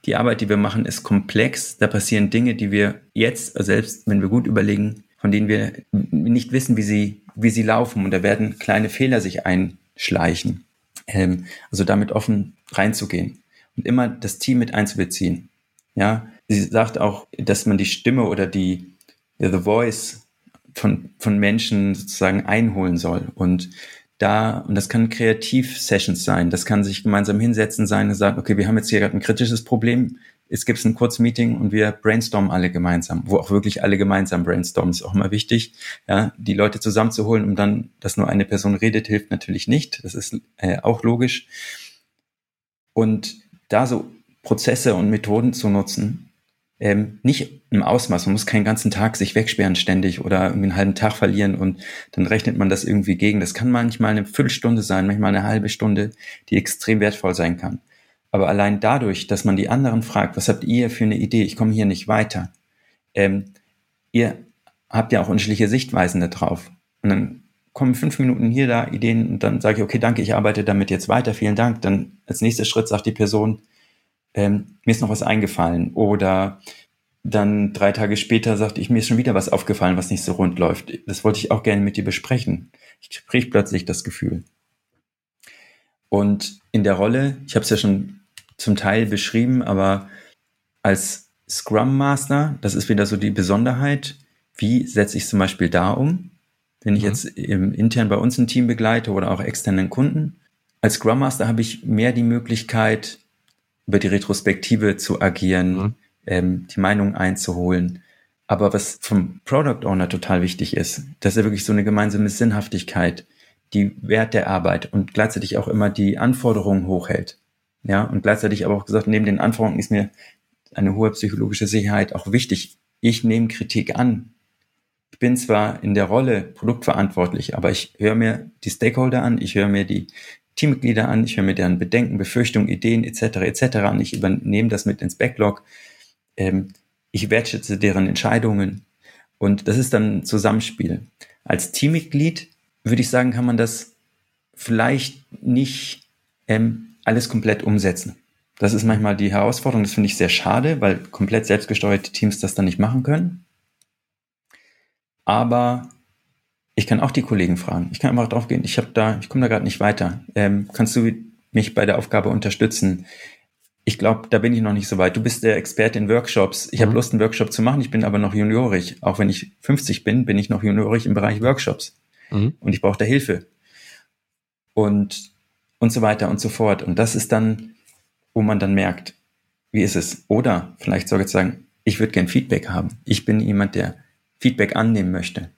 Die Arbeit, die wir machen, ist komplex. Da passieren Dinge, die wir jetzt, selbst wenn wir gut überlegen, von denen wir nicht wissen, wie sie, wie sie laufen. Und da werden kleine Fehler sich einschleichen. Ähm, also damit offen reinzugehen und immer das Team mit einzubeziehen. Ja, sie sagt auch, dass man die Stimme oder die, the voice von, von Menschen sozusagen einholen soll. Und da, und das kann Kreativ-Sessions sein, das kann sich gemeinsam hinsetzen sein und sagen, okay, wir haben jetzt hier gerade ein kritisches Problem, es gibt ein Kurzmeeting und wir brainstormen alle gemeinsam, wo auch wirklich alle gemeinsam brainstormen, ist auch immer wichtig. Ja, die Leute zusammenzuholen, um dann, dass nur eine Person redet, hilft natürlich nicht. Das ist äh, auch logisch. Und da so Prozesse und Methoden zu nutzen, ähm, nicht im Ausmaß. Man muss keinen ganzen Tag sich wegsperren ständig oder irgendwie einen halben Tag verlieren und dann rechnet man das irgendwie gegen. Das kann manchmal eine Viertelstunde sein, manchmal eine halbe Stunde, die extrem wertvoll sein kann. Aber allein dadurch, dass man die anderen fragt, was habt ihr für eine Idee? Ich komme hier nicht weiter. Ähm, ihr habt ja auch unterschiedliche Sichtweisen da drauf. Und dann kommen fünf Minuten hier da Ideen und dann sage ich, okay, danke, ich arbeite damit jetzt weiter, vielen Dank. Dann als nächster Schritt sagt die Person, ähm, mir ist noch was eingefallen. Oder dann drei Tage später sagte ich, mir ist schon wieder was aufgefallen, was nicht so rund läuft. Das wollte ich auch gerne mit dir besprechen. Ich kriege plötzlich das Gefühl. Und in der Rolle, ich habe es ja schon zum Teil beschrieben, aber als Scrum Master, das ist wieder so die Besonderheit, wie setze ich es zum Beispiel da um, wenn ich mhm. jetzt im, intern bei uns ein Team begleite oder auch externen Kunden. Als Scrum Master habe ich mehr die Möglichkeit, über die Retrospektive zu agieren, mhm. ähm, die Meinung einzuholen. Aber was vom Product Owner total wichtig ist, dass er wirklich so eine gemeinsame Sinnhaftigkeit, die Wert der Arbeit und gleichzeitig auch immer die Anforderungen hochhält. Ja, und gleichzeitig aber auch gesagt, neben den Anforderungen ist mir eine hohe psychologische Sicherheit auch wichtig. Ich nehme Kritik an. Ich bin zwar in der Rolle produktverantwortlich, aber ich höre mir die Stakeholder an, ich höre mir die Teammitglieder an, ich höre mir deren Bedenken, Befürchtungen, Ideen etc. etc. an, ich übernehme das mit ins Backlog, ähm, ich wertschätze deren Entscheidungen und das ist dann ein Zusammenspiel. Als Teammitglied würde ich sagen, kann man das vielleicht nicht ähm, alles komplett umsetzen. Das ist manchmal die Herausforderung, das finde ich sehr schade, weil komplett selbstgesteuerte Teams das dann nicht machen können. Aber ich kann auch die Kollegen fragen. Ich kann einfach drauf gehen. Ich habe da, ich komme da gerade nicht weiter. Ähm, kannst du mich bei der Aufgabe unterstützen? Ich glaube, da bin ich noch nicht so weit. Du bist der Experte in Workshops. Ich mhm. habe Lust, einen Workshop zu machen. Ich bin aber noch juniorig. Auch wenn ich 50 bin, bin ich noch juniorig im Bereich Workshops. Mhm. Und ich brauche da Hilfe. Und, und so weiter und so fort. Und das ist dann, wo man dann merkt, wie ist es? Oder vielleicht sogar zu sagen, ich würde gern Feedback haben. Ich bin jemand, der Feedback annehmen möchte.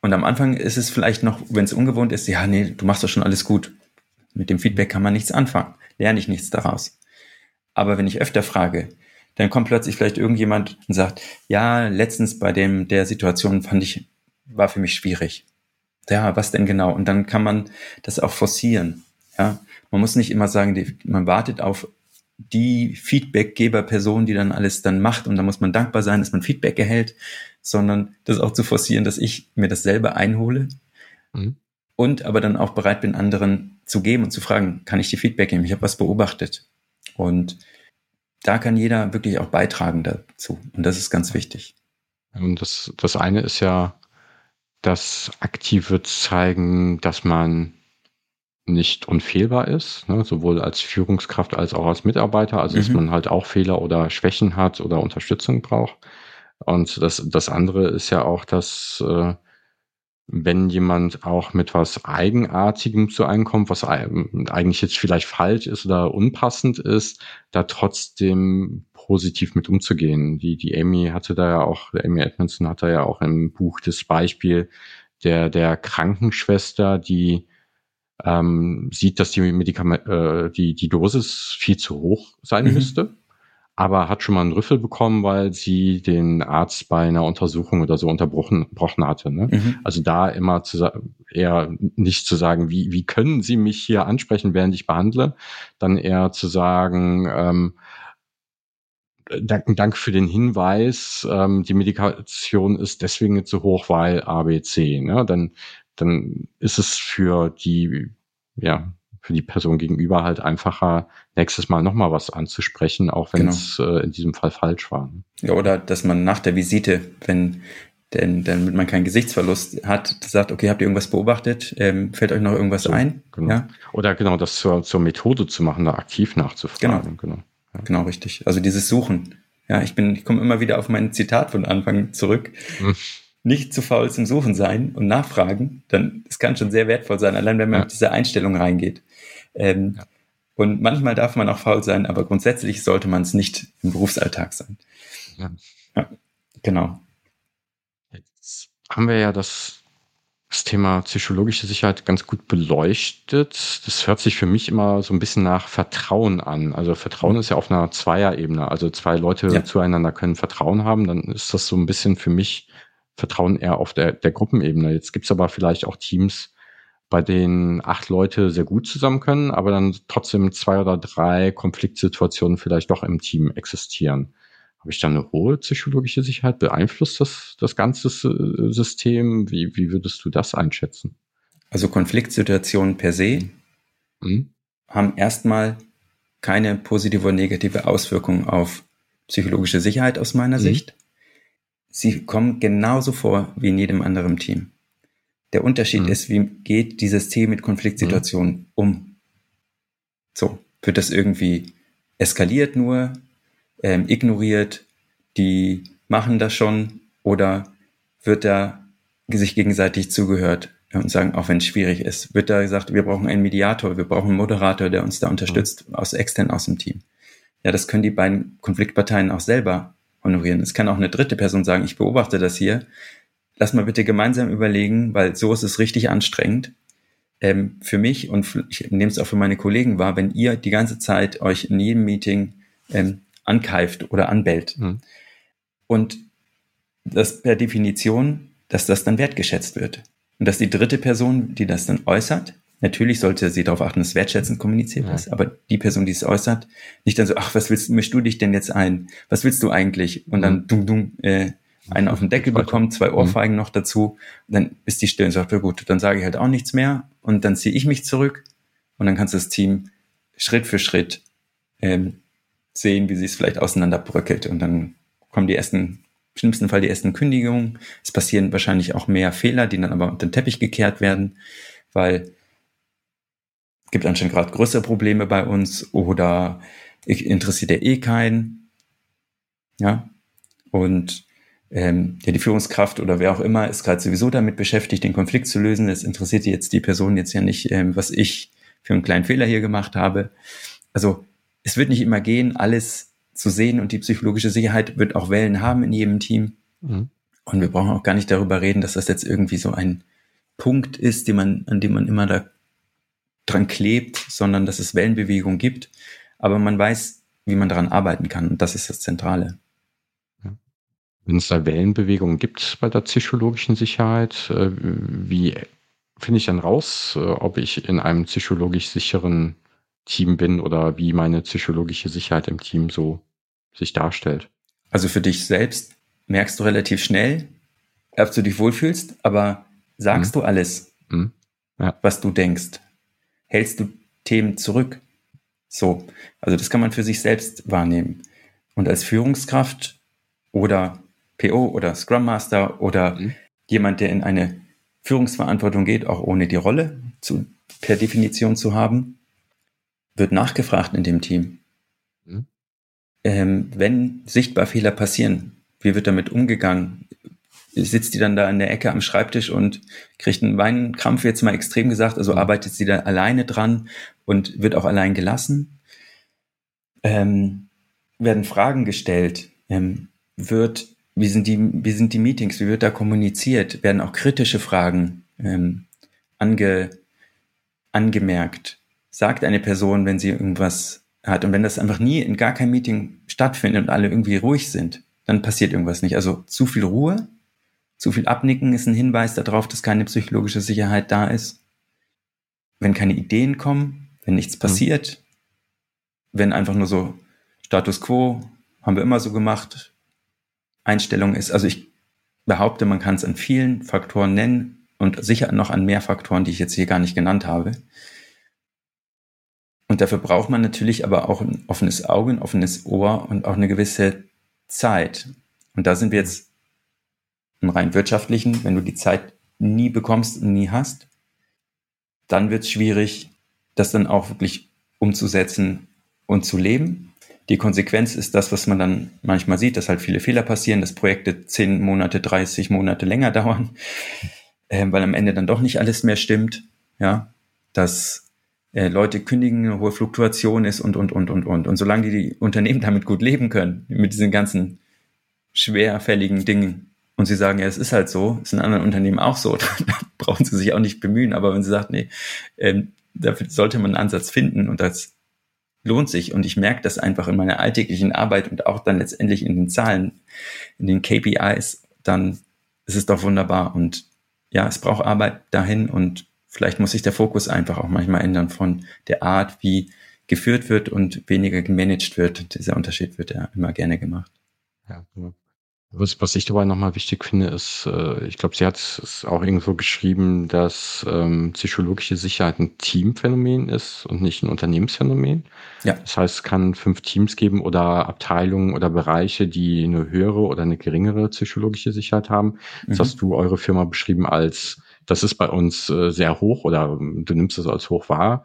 Und am Anfang ist es vielleicht noch, wenn es ungewohnt ist, ja, nee, du machst doch schon alles gut. Mit dem Feedback kann man nichts anfangen, lerne ich nichts daraus. Aber wenn ich öfter frage, dann kommt plötzlich vielleicht irgendjemand und sagt, ja, letztens bei dem der Situation fand ich, war für mich schwierig. Ja, was denn genau? Und dann kann man das auch forcieren. Ja, man muss nicht immer sagen, man wartet auf die Feedbackgeber-Person, die dann alles dann macht und da muss man dankbar sein, dass man Feedback erhält, sondern das auch zu forcieren, dass ich mir das selber einhole mhm. und aber dann auch bereit bin, anderen zu geben und zu fragen, kann ich dir Feedback geben? Ich habe was beobachtet. Und da kann jeder wirklich auch beitragen dazu. Und das ist ganz wichtig. Und das, das eine ist ja das aktive Zeigen, dass man nicht unfehlbar ist, ne, sowohl als Führungskraft als auch als Mitarbeiter, also mhm. dass man halt auch Fehler oder Schwächen hat oder Unterstützung braucht. Und das, das andere ist ja auch, dass äh, wenn jemand auch mit was Eigenartigem zu einem kommt, was eigentlich jetzt vielleicht falsch ist oder unpassend ist, da trotzdem positiv mit umzugehen. Die, die Amy hatte da ja auch, Amy Edmondson hat da ja auch im Buch das Beispiel der, der Krankenschwester, die ähm, sieht, dass die Medikament, äh, die, die Dosis viel zu hoch sein mhm. müsste aber hat schon mal einen Rüffel bekommen, weil sie den Arzt bei einer Untersuchung oder so unterbrochen, unterbrochen hatte. Ne? Mhm. Also da immer zu eher nicht zu sagen, wie, wie können Sie mich hier ansprechen, während ich behandle, dann eher zu sagen, ähm, Dank, Dank für den Hinweis, ähm, die Medikation ist deswegen nicht so hoch, weil ABC. Ne? Dann, dann ist es für die ja, für die Person gegenüber halt einfacher, nächstes Mal nochmal was anzusprechen, auch wenn es genau. äh, in diesem Fall falsch war. Ne? Ja, oder dass man nach der Visite, wenn denn damit man keinen Gesichtsverlust hat, sagt, okay, habt ihr irgendwas beobachtet? Ähm, fällt euch noch irgendwas so, ein? Genau. Ja? Oder genau, das zur, zur Methode zu machen, da aktiv nachzufragen. Genau, genau, ja. genau richtig. Also dieses Suchen. Ja, ich bin, ich komme immer wieder auf mein Zitat von Anfang zurück. Hm nicht zu faul zum Suchen sein und nachfragen, dann es kann schon sehr wertvoll sein, allein wenn man ja. mit dieser Einstellung reingeht. Ähm, ja. Und manchmal darf man auch faul sein, aber grundsätzlich sollte man es nicht im Berufsalltag sein. Ja. ja. genau. Jetzt haben wir ja das, das Thema psychologische Sicherheit ganz gut beleuchtet. Das hört sich für mich immer so ein bisschen nach Vertrauen an. Also Vertrauen ist ja auf einer Zweierebene. Also zwei Leute ja. zueinander können Vertrauen haben. Dann ist das so ein bisschen für mich Vertrauen eher auf der, der Gruppenebene. Jetzt gibt's aber vielleicht auch Teams, bei denen acht Leute sehr gut zusammen können, aber dann trotzdem zwei oder drei Konfliktsituationen vielleicht doch im Team existieren. Habe ich da eine hohe psychologische Sicherheit? Beeinflusst das das ganze System? Wie, wie würdest du das einschätzen? Also Konfliktsituationen per se mhm. haben erstmal keine positive oder negative Auswirkung auf psychologische Sicherheit aus meiner mhm. Sicht. Sie kommen genauso vor wie in jedem anderen Team. Der Unterschied mhm. ist, wie geht dieses Team mit Konfliktsituationen mhm. um? So, wird das irgendwie eskaliert nur, ähm, ignoriert, die machen das schon oder wird da sich gegenseitig zugehört und sagen, auch wenn es schwierig ist, wird da gesagt, wir brauchen einen Mediator, wir brauchen einen Moderator, der uns da unterstützt, mhm. aus extern aus dem Team. Ja, das können die beiden Konfliktparteien auch selber honorieren. Es kann auch eine dritte Person sagen, ich beobachte das hier. Lass mal bitte gemeinsam überlegen, weil so ist es richtig anstrengend. Ähm, für mich und ich nehme es auch für meine Kollegen wahr, wenn ihr die ganze Zeit euch in jedem Meeting ähm, ankeift oder anbellt. Mhm. Und das per Definition, dass das dann wertgeschätzt wird. Und dass die dritte Person, die das dann äußert, natürlich sollte sie darauf achten, dass wertschätzend kommuniziert ja. ist, aber die Person, die es äußert, nicht dann so, ach, was willst, mischst du dich denn jetzt ein? Was willst du eigentlich? Und dann dumm, dumm, äh, einen auf den Deckel bekommt, zwei mhm. Ohrfeigen mhm. noch dazu, dann ist die still und sagt, ja gut, dann sage ich halt auch nichts mehr und dann ziehe ich mich zurück und dann kannst du das Team Schritt für Schritt ähm, sehen, wie sie es vielleicht auseinanderbröckelt und dann kommen die ersten schlimmsten Fall die ersten Kündigungen. Es passieren wahrscheinlich auch mehr Fehler, die dann aber unter den Teppich gekehrt werden, weil gibt anscheinend gerade größere Probleme bei uns oder interessiert der eh keinen. Ja. Und ähm, ja, die Führungskraft oder wer auch immer ist gerade sowieso damit beschäftigt, den Konflikt zu lösen. Es interessiert jetzt die Person jetzt ja nicht, ähm, was ich für einen kleinen Fehler hier gemacht habe. Also es wird nicht immer gehen, alles zu sehen und die psychologische Sicherheit wird auch Wellen haben in jedem Team. Mhm. Und wir brauchen auch gar nicht darüber reden, dass das jetzt irgendwie so ein Punkt ist, den man, an dem man immer da dran klebt, sondern dass es Wellenbewegung gibt. Aber man weiß, wie man daran arbeiten kann. Und das ist das Zentrale. Wenn es da Wellenbewegungen gibt bei der psychologischen Sicherheit, äh, wie finde ich dann raus, äh, ob ich in einem psychologisch sicheren Team bin oder wie meine psychologische Sicherheit im Team so sich darstellt. Also für dich selbst merkst du relativ schnell, ob du dich wohlfühlst, aber sagst mhm. du alles, mhm. Ja. was du denkst? Hältst du Themen zurück? So, also das kann man für sich selbst wahrnehmen. Und als Führungskraft oder PO oder Scrum Master oder mhm. jemand, der in eine Führungsverantwortung geht, auch ohne die Rolle zu, per Definition zu haben, wird nachgefragt in dem Team ähm, wenn sichtbar Fehler passieren, wie wird damit umgegangen? Sitzt die dann da in der Ecke am Schreibtisch und kriegt einen Weinkrampf, jetzt mal extrem gesagt, also arbeitet sie da alleine dran und wird auch allein gelassen? Ähm, werden Fragen gestellt? Ähm, wird, wie sind die, wie sind die Meetings? Wie wird da kommuniziert? Werden auch kritische Fragen ähm, ange, angemerkt? Sagt eine Person, wenn sie irgendwas hat. Und wenn das einfach nie in gar kein Meeting stattfindet und alle irgendwie ruhig sind, dann passiert irgendwas nicht. Also zu viel Ruhe, zu viel Abnicken ist ein Hinweis darauf, dass keine psychologische Sicherheit da ist. Wenn keine Ideen kommen, wenn nichts mhm. passiert, mhm. wenn einfach nur so Status quo, haben wir immer so gemacht, Einstellung ist, also ich behaupte, man kann es an vielen Faktoren nennen und sicher noch an mehr Faktoren, die ich jetzt hier gar nicht genannt habe. Und dafür braucht man natürlich aber auch ein offenes Auge, ein offenes Ohr und auch eine gewisse Zeit. Und da sind wir jetzt im rein wirtschaftlichen, wenn du die Zeit nie bekommst und nie hast, dann wird es schwierig, das dann auch wirklich umzusetzen und zu leben. Die Konsequenz ist das, was man dann manchmal sieht, dass halt viele Fehler passieren, dass Projekte zehn Monate, 30 Monate länger dauern, äh, weil am Ende dann doch nicht alles mehr stimmt. Ja, dass äh, Leute kündigen, eine hohe Fluktuation ist und, und, und, und, und. Und solange die, die Unternehmen damit gut leben können, mit diesen ganzen schwerfälligen Dingen, und sie sagen, ja, es ist halt so, ist in anderen Unternehmen auch so, dann brauchen sie sich auch nicht bemühen. Aber wenn sie sagt, nee, ähm, dafür sollte man einen Ansatz finden und das lohnt sich. Und ich merke das einfach in meiner alltäglichen Arbeit und auch dann letztendlich in den Zahlen, in den KPIs, dann ist es doch wunderbar. Und ja, es braucht Arbeit dahin und vielleicht muss sich der Fokus einfach auch manchmal ändern von der Art, wie geführt wird und weniger gemanagt wird. Dieser Unterschied wird ja immer gerne gemacht. Ja, was, was ich dabei nochmal wichtig finde, ist, äh, ich glaube, sie hat es auch irgendwo geschrieben, dass ähm, psychologische Sicherheit ein Teamphänomen ist und nicht ein Unternehmensphänomen. Ja. Das heißt, es kann fünf Teams geben oder Abteilungen oder Bereiche, die eine höhere oder eine geringere psychologische Sicherheit haben. Das mhm. hast du eure Firma beschrieben als das ist bei uns äh, sehr hoch oder du nimmst es als hoch wahr.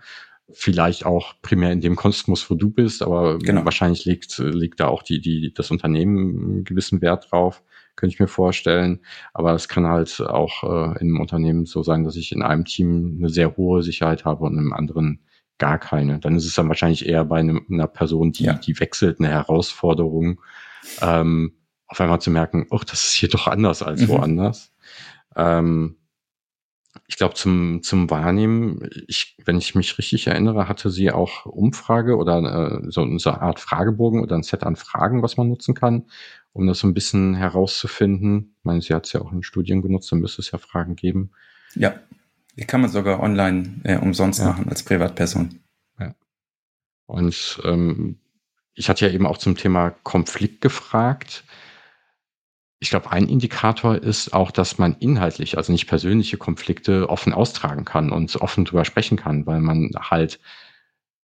Vielleicht auch primär in dem Kosmos, wo du bist, aber genau. wahrscheinlich liegt, liegt da auch die, die, das Unternehmen einen gewissen Wert drauf, könnte ich mir vorstellen. Aber es kann halt auch äh, in einem Unternehmen so sein, dass ich in einem Team eine sehr hohe Sicherheit habe und im anderen gar keine. Dann ist es dann wahrscheinlich eher bei einem, einer Person, die, ja. die wechselt, eine Herausforderung, ähm, auf einmal zu merken, oh, das ist hier doch anders als mhm. woanders. Ähm, ich glaube, zum, zum Wahrnehmen, ich, wenn ich mich richtig erinnere, hatte sie auch Umfrage oder äh, so, so eine Art Fragebogen oder ein Set an Fragen, was man nutzen kann, um das so ein bisschen herauszufinden. Ich meine, sie hat es ja auch in Studien genutzt, dann müsste es ja Fragen geben. Ja, die kann man sogar online äh, umsonst ja. machen als Privatperson. Ja. Und ähm, ich hatte ja eben auch zum Thema Konflikt gefragt ich glaube, ein Indikator ist auch, dass man inhaltlich, also nicht persönliche Konflikte offen austragen kann und offen drüber sprechen kann, weil man halt,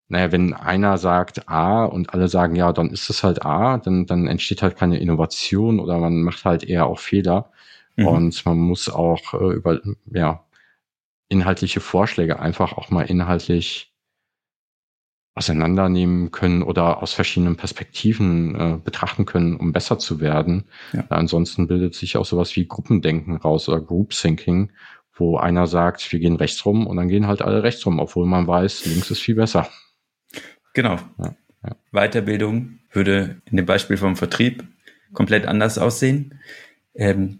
naja, wenn einer sagt A und alle sagen ja, dann ist es halt A, dann, dann entsteht halt keine Innovation oder man macht halt eher auch Fehler. Mhm. Und man muss auch äh, über, ja, inhaltliche Vorschläge einfach auch mal inhaltlich auseinandernehmen können oder aus verschiedenen Perspektiven äh, betrachten können, um besser zu werden. Ja. Ansonsten bildet sich auch sowas wie Gruppendenken raus oder Group Thinking, wo einer sagt, wir gehen rechts rum und dann gehen halt alle rechts rum, obwohl man weiß, links ist viel besser. Genau. Ja, ja. Weiterbildung würde in dem Beispiel vom Vertrieb komplett anders aussehen. Ähm,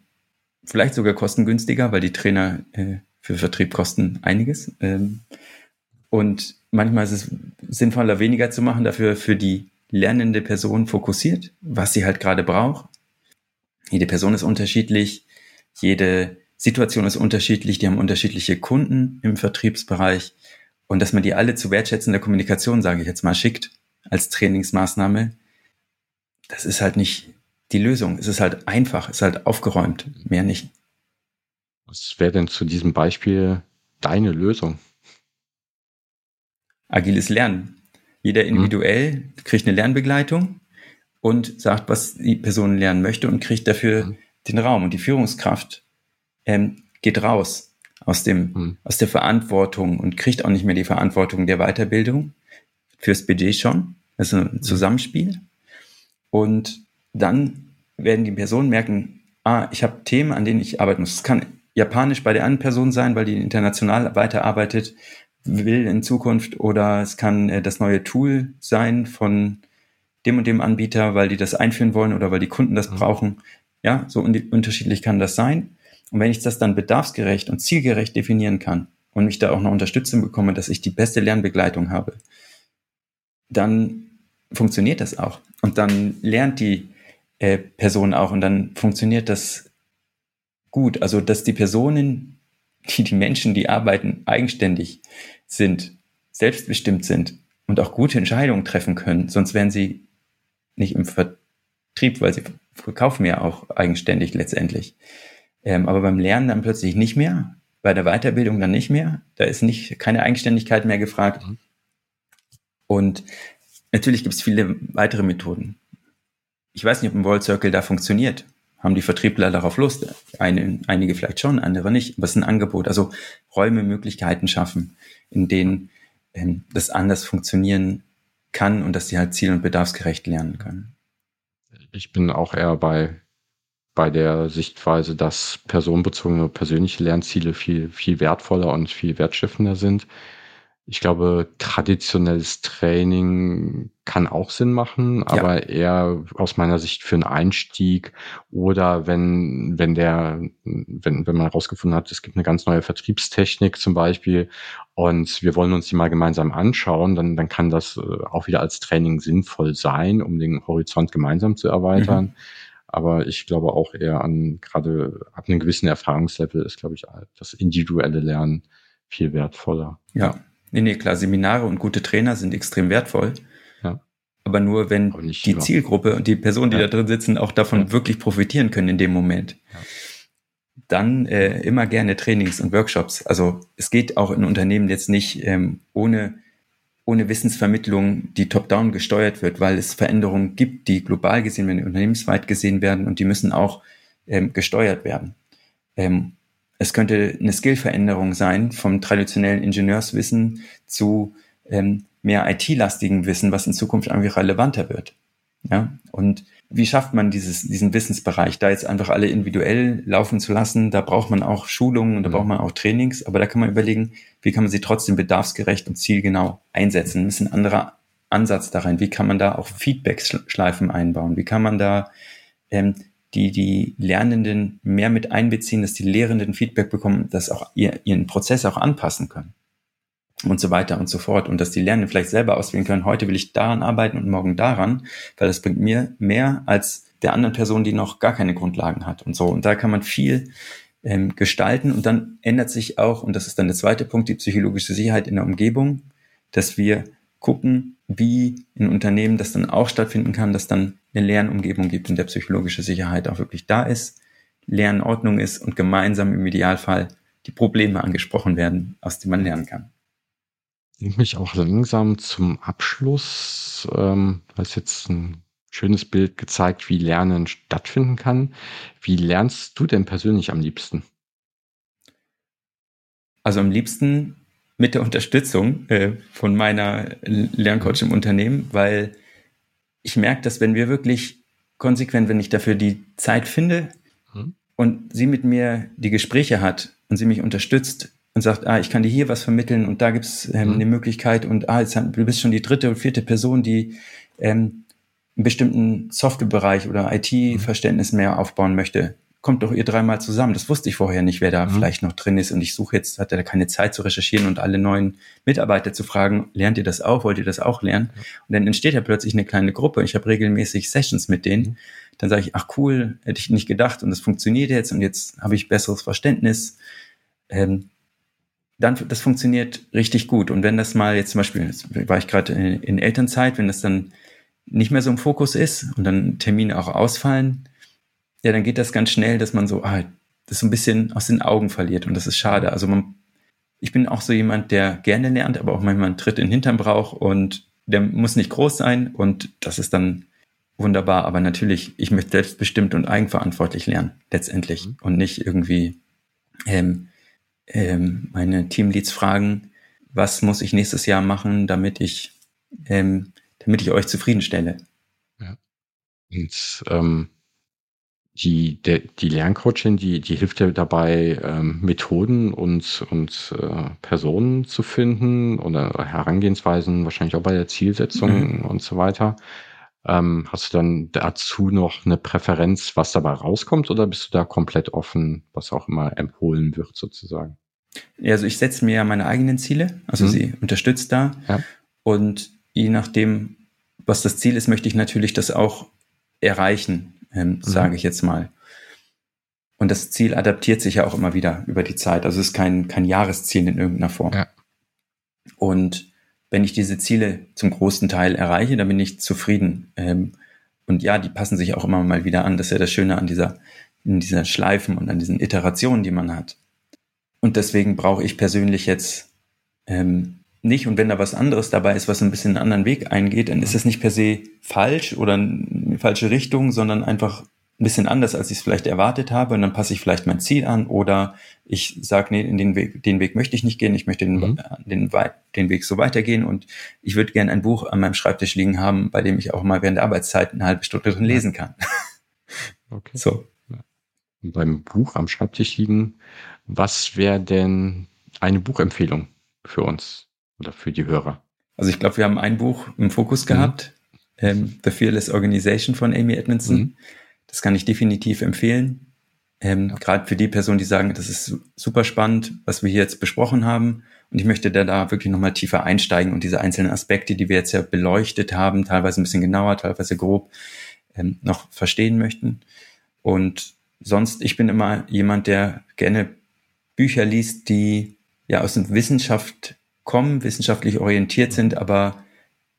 vielleicht sogar kostengünstiger, weil die Trainer äh, für Vertrieb kosten einiges. Ähm, und manchmal ist es sinnvoller, weniger zu machen, dafür für die lernende Person fokussiert, was sie halt gerade braucht. Jede Person ist unterschiedlich, jede Situation ist unterschiedlich, die haben unterschiedliche Kunden im Vertriebsbereich und dass man die alle zu wertschätzender Kommunikation, sage ich jetzt mal, schickt als Trainingsmaßnahme, das ist halt nicht die Lösung. Es ist halt einfach, es ist halt aufgeräumt, mehr nicht. Was wäre denn zu diesem Beispiel deine Lösung? Agiles Lernen. Jeder mhm. individuell kriegt eine Lernbegleitung und sagt, was die Person lernen möchte und kriegt dafür mhm. den Raum. Und die Führungskraft ähm, geht raus aus dem, mhm. aus der Verantwortung und kriegt auch nicht mehr die Verantwortung der Weiterbildung fürs Budget schon. Das ist ein mhm. Zusammenspiel. Und dann werden die Personen merken, ah, ich habe Themen, an denen ich arbeiten muss. Es kann Japanisch bei der anderen Person sein, weil die international weiterarbeitet will in Zukunft oder es kann äh, das neue Tool sein von dem und dem Anbieter, weil die das einführen wollen oder weil die Kunden das mhm. brauchen. Ja, so unterschiedlich kann das sein. Und wenn ich das dann bedarfsgerecht und zielgerecht definieren kann und mich da auch noch Unterstützung bekomme, dass ich die beste Lernbegleitung habe, dann funktioniert das auch. Und dann lernt die äh, Person auch und dann funktioniert das gut. Also, dass die Personen die, die Menschen, die arbeiten, eigenständig sind, selbstbestimmt sind und auch gute Entscheidungen treffen können. Sonst wären sie nicht im Vertrieb, weil sie verkaufen ja auch eigenständig letztendlich. Ähm, aber beim Lernen dann plötzlich nicht mehr, bei der Weiterbildung dann nicht mehr. Da ist nicht keine Eigenständigkeit mehr gefragt. Mhm. Und natürlich gibt es viele weitere Methoden. Ich weiß nicht, ob ein World Circle da funktioniert haben die Vertriebler darauf Lust? Eine, einige vielleicht schon, andere nicht. Aber es ist ein Angebot. Also Räume, Möglichkeiten schaffen, in denen ähm, das anders funktionieren kann und dass sie halt ziel- und bedarfsgerecht lernen können. Ich bin auch eher bei, bei der Sichtweise, dass personenbezogene persönliche Lernziele viel, viel wertvoller und viel wertschöpfender sind ich glaube, traditionelles Training kann auch Sinn machen, aber ja. eher aus meiner Sicht für einen Einstieg oder wenn, wenn der, wenn, wenn man herausgefunden hat, es gibt eine ganz neue Vertriebstechnik zum Beispiel und wir wollen uns die mal gemeinsam anschauen, dann, dann kann das äh, auch wieder als Training sinnvoll sein, um den Horizont gemeinsam zu erweitern. Mhm. Aber ich glaube auch eher an, gerade ab einem gewissen Erfahrungslevel ist, glaube ich, das individuelle Lernen viel wertvoller. Ja, Nee, nee, klar, Seminare und gute Trainer sind extrem wertvoll. Ja. Aber nur, wenn Aber die immer. Zielgruppe und die Personen, die ja. da drin sitzen, auch davon ja. wirklich profitieren können in dem Moment. Ja. Dann äh, immer gerne Trainings und Workshops. Also es geht auch in Unternehmen jetzt nicht ähm, ohne, ohne Wissensvermittlung, die top-down gesteuert wird, weil es Veränderungen gibt, die global gesehen werden, unternehmensweit gesehen werden und die müssen auch ähm, gesteuert werden. Ähm, es könnte eine Skillveränderung sein vom traditionellen Ingenieurswissen zu ähm, mehr IT-lastigen Wissen, was in Zukunft irgendwie relevanter wird. Ja, und wie schafft man dieses, diesen Wissensbereich, da jetzt einfach alle individuell laufen zu lassen? Da braucht man auch Schulungen und da mhm. braucht man auch Trainings, aber da kann man überlegen, wie kann man sie trotzdem bedarfsgerecht und zielgenau einsetzen? Ein bisschen anderer Ansatz da rein. Wie kann man da auch Feedback-Schleifen einbauen? Wie kann man da ähm, die, die Lernenden mehr mit einbeziehen, dass die Lehrenden Feedback bekommen, dass auch ihr, ihren Prozess auch anpassen können? Und so weiter und so fort. Und dass die Lernenden vielleicht selber auswählen können, heute will ich daran arbeiten und morgen daran, weil das bringt mir mehr als der anderen Person, die noch gar keine Grundlagen hat und so. Und da kann man viel ähm, gestalten und dann ändert sich auch, und das ist dann der zweite Punkt, die psychologische Sicherheit in der Umgebung, dass wir gucken, wie in Unternehmen das dann auch stattfinden kann, dass dann eine Lernumgebung gibt, in der psychologische Sicherheit auch wirklich da ist, Lernordnung ist und gemeinsam im Idealfall die Probleme angesprochen werden, aus denen man lernen kann. Ich mich auch langsam zum Abschluss, ähm, hast jetzt ein schönes Bild gezeigt, wie Lernen stattfinden kann. Wie lernst du denn persönlich am liebsten? Also am liebsten mit der Unterstützung äh, von meiner Lerncoach im Unternehmen, weil ich merke, dass wenn wir wirklich konsequent, wenn ich dafür die Zeit finde mhm. und sie mit mir die Gespräche hat und sie mich unterstützt und sagt, ah, ich kann dir hier was vermitteln und da gibt's ähm, mhm. eine Möglichkeit und ah, jetzt, du bist schon die dritte und vierte Person, die ähm, einen bestimmten Softwarebereich oder IT-Verständnis mehr aufbauen möchte kommt doch ihr dreimal zusammen. Das wusste ich vorher nicht, wer da mhm. vielleicht noch drin ist. Und ich suche jetzt, hat er keine Zeit zu recherchieren und alle neuen Mitarbeiter zu fragen, lernt ihr das auch? Wollt ihr das auch lernen? Mhm. Und dann entsteht ja plötzlich eine kleine Gruppe. Ich habe regelmäßig Sessions mit denen. Mhm. Dann sage ich, ach cool, hätte ich nicht gedacht und das funktioniert jetzt und jetzt habe ich besseres Verständnis. Ähm, dann, das funktioniert richtig gut. Und wenn das mal jetzt zum Beispiel, jetzt war ich gerade in, in Elternzeit, wenn das dann nicht mehr so im Fokus ist und dann Termine auch ausfallen, ja, dann geht das ganz schnell, dass man so, ah, das so ein bisschen aus den Augen verliert und das ist schade. Also man, ich bin auch so jemand, der gerne lernt, aber auch manchmal einen Tritt in den Hintern braucht und der muss nicht groß sein und das ist dann wunderbar. Aber natürlich, ich möchte selbstbestimmt und eigenverantwortlich lernen, letztendlich mhm. und nicht irgendwie ähm, ähm, meine Teamleads fragen, was muss ich nächstes Jahr machen, damit ich, ähm, damit ich euch zufriedenstelle. Ja. Und ähm, die, der, die Lerncoachin, die, die hilft dir dabei, ähm, Methoden und, und äh, Personen zu finden oder Herangehensweisen, wahrscheinlich auch bei der Zielsetzung mhm. und so weiter. Ähm, hast du dann dazu noch eine Präferenz, was dabei rauskommt, oder bist du da komplett offen, was auch immer empfohlen wird, sozusagen? Ja, also ich setze mir ja meine eigenen Ziele, also mhm. sie unterstützt da. Ja. Und je nachdem, was das Ziel ist, möchte ich natürlich das auch erreichen ähm, mhm. sage ich jetzt mal. Und das Ziel adaptiert sich ja auch immer wieder über die Zeit. Also es ist kein, kein Jahresziel in irgendeiner Form. Ja. Und wenn ich diese Ziele zum großen Teil erreiche, dann bin ich zufrieden. Ähm, und ja, die passen sich auch immer mal wieder an. Das ist ja das Schöne an dieser, in dieser Schleifen und an diesen Iterationen, die man hat. Und deswegen brauche ich persönlich jetzt ähm, nicht. Und wenn da was anderes dabei ist, was ein bisschen einen anderen Weg eingeht, dann ist es nicht per se falsch oder falsche Richtung, sondern einfach ein bisschen anders, als ich es vielleicht erwartet habe. Und dann passe ich vielleicht mein Ziel an oder ich sage, nee, in den Weg, den Weg möchte ich nicht gehen, ich möchte den, mhm. den, den Weg so weitergehen und ich würde gerne ein Buch an meinem Schreibtisch liegen haben, bei dem ich auch mal während der Arbeitszeit eine halbe Stunde drin lesen kann. Okay. So. Und beim Buch am Schreibtisch liegen, was wäre denn eine Buchempfehlung für uns oder für die Hörer? Also ich glaube, wir haben ein Buch im Fokus mhm. gehabt ähm, The Fearless Organization von Amy Edmondson. Mhm. Das kann ich definitiv empfehlen. Ähm, ja. Gerade für die Personen, die sagen, das ist super spannend, was wir hier jetzt besprochen haben. Und ich möchte da, da wirklich nochmal tiefer einsteigen und diese einzelnen Aspekte, die wir jetzt ja beleuchtet haben, teilweise ein bisschen genauer, teilweise grob, ähm, noch verstehen möchten. Und sonst, ich bin immer jemand, der gerne Bücher liest, die ja aus der Wissenschaft kommen, wissenschaftlich orientiert sind, aber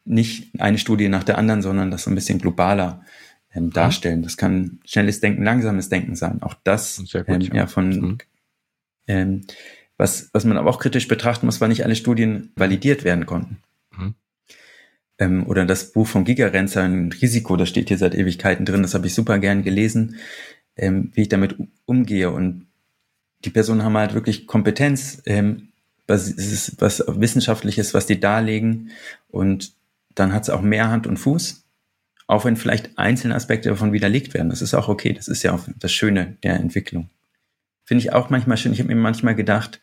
nicht eine Studie nach der anderen, sondern das so ein bisschen globaler ähm, mhm. darstellen. Das kann schnelles Denken, langsames Denken sein. Auch das gut, ähm, ja. ja. von mhm. ähm, was, was man aber auch kritisch betrachten muss, weil nicht alle Studien validiert werden konnten. Mhm. Ähm, oder das Buch von Gigerenzer, ein Risiko, das steht hier seit Ewigkeiten drin, das habe ich super gern gelesen, ähm, wie ich damit umgehe. Und die Personen haben halt wirklich Kompetenz, ähm, was, was Wissenschaftliches, was die darlegen. Und dann hat es auch mehr Hand und Fuß. Auch wenn vielleicht einzelne Aspekte davon widerlegt werden. Das ist auch okay. Das ist ja auch das Schöne der Entwicklung. Finde ich auch manchmal schön. Ich habe mir manchmal gedacht,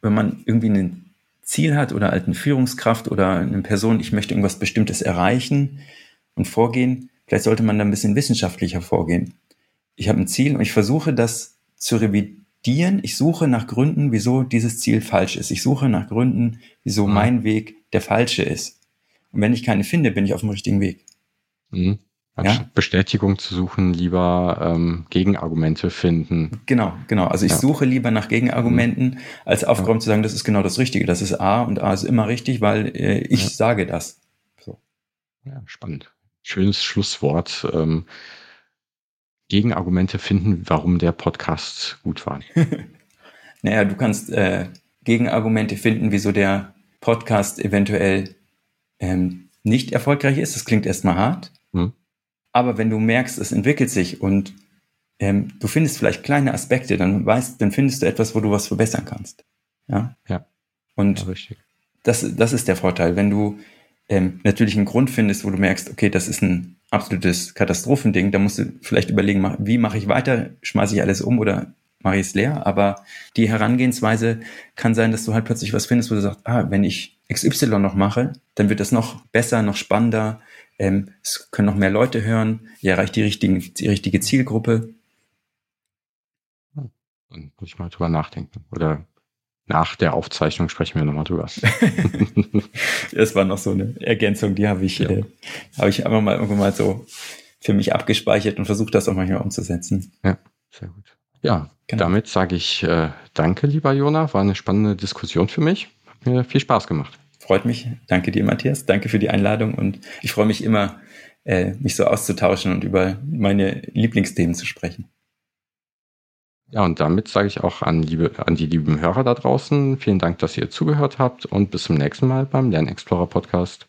wenn man irgendwie ein Ziel hat oder halt eine Führungskraft oder eine Person, ich möchte irgendwas Bestimmtes erreichen und vorgehen, vielleicht sollte man da ein bisschen wissenschaftlicher vorgehen. Ich habe ein Ziel und ich versuche das zu revidieren. Ich suche nach Gründen, wieso dieses Ziel falsch ist. Ich suche nach Gründen, wieso mhm. mein Weg der falsche ist. Und wenn ich keine finde, bin ich auf dem richtigen Weg. Mhm. Anstatt ja? Bestätigung zu suchen, lieber ähm, Gegenargumente finden. Genau, genau. Also ich ja. suche lieber nach Gegenargumenten, mhm. als aufgeräumt ja. zu sagen, das ist genau das Richtige. Das ist A und A ist immer richtig, weil äh, ich sage das. So. Ja, spannend. Schönes Schlusswort. Ähm, Gegenargumente finden, warum der Podcast gut war. naja, du kannst äh, Gegenargumente finden, wieso der Podcast eventuell ähm, nicht erfolgreich ist. Das klingt erstmal hart. Hm. Aber wenn du merkst, es entwickelt sich und ähm, du findest vielleicht kleine Aspekte, dann weißt, dann findest du etwas, wo du was verbessern kannst. Ja. Ja. Und ja, das, das ist der Vorteil. Wenn du ähm, natürlich einen Grund findest, wo du merkst, okay, das ist ein absolutes Katastrophending, dann musst du vielleicht überlegen, wie mache ich weiter? Schmeiße ich alles um oder mache ich es leer? Aber die Herangehensweise kann sein, dass du halt plötzlich was findest, wo du sagst, ah, wenn ich XY noch mache, dann wird das noch besser, noch spannender. Ähm, es können noch mehr Leute hören. Ihr erreicht die, richtigen, die richtige Zielgruppe. Dann muss ich mal drüber nachdenken. Oder nach der Aufzeichnung sprechen wir nochmal drüber. das war noch so eine Ergänzung, die habe ich, ja. äh, habe ich einfach mal irgendwann mal so für mich abgespeichert und versucht, das auch manchmal umzusetzen. Ja, sehr gut. Ja, genau. damit sage ich äh, danke, lieber Jona. War eine spannende Diskussion für mich. Hat mir viel Spaß gemacht. Freut mich. Danke dir, Matthias. Danke für die Einladung und ich freue mich immer, äh, mich so auszutauschen und über meine Lieblingsthemen zu sprechen. Ja, und damit sage ich auch an, liebe, an die lieben Hörer da draußen, vielen Dank, dass ihr zugehört habt und bis zum nächsten Mal beim Lernexplorer Podcast.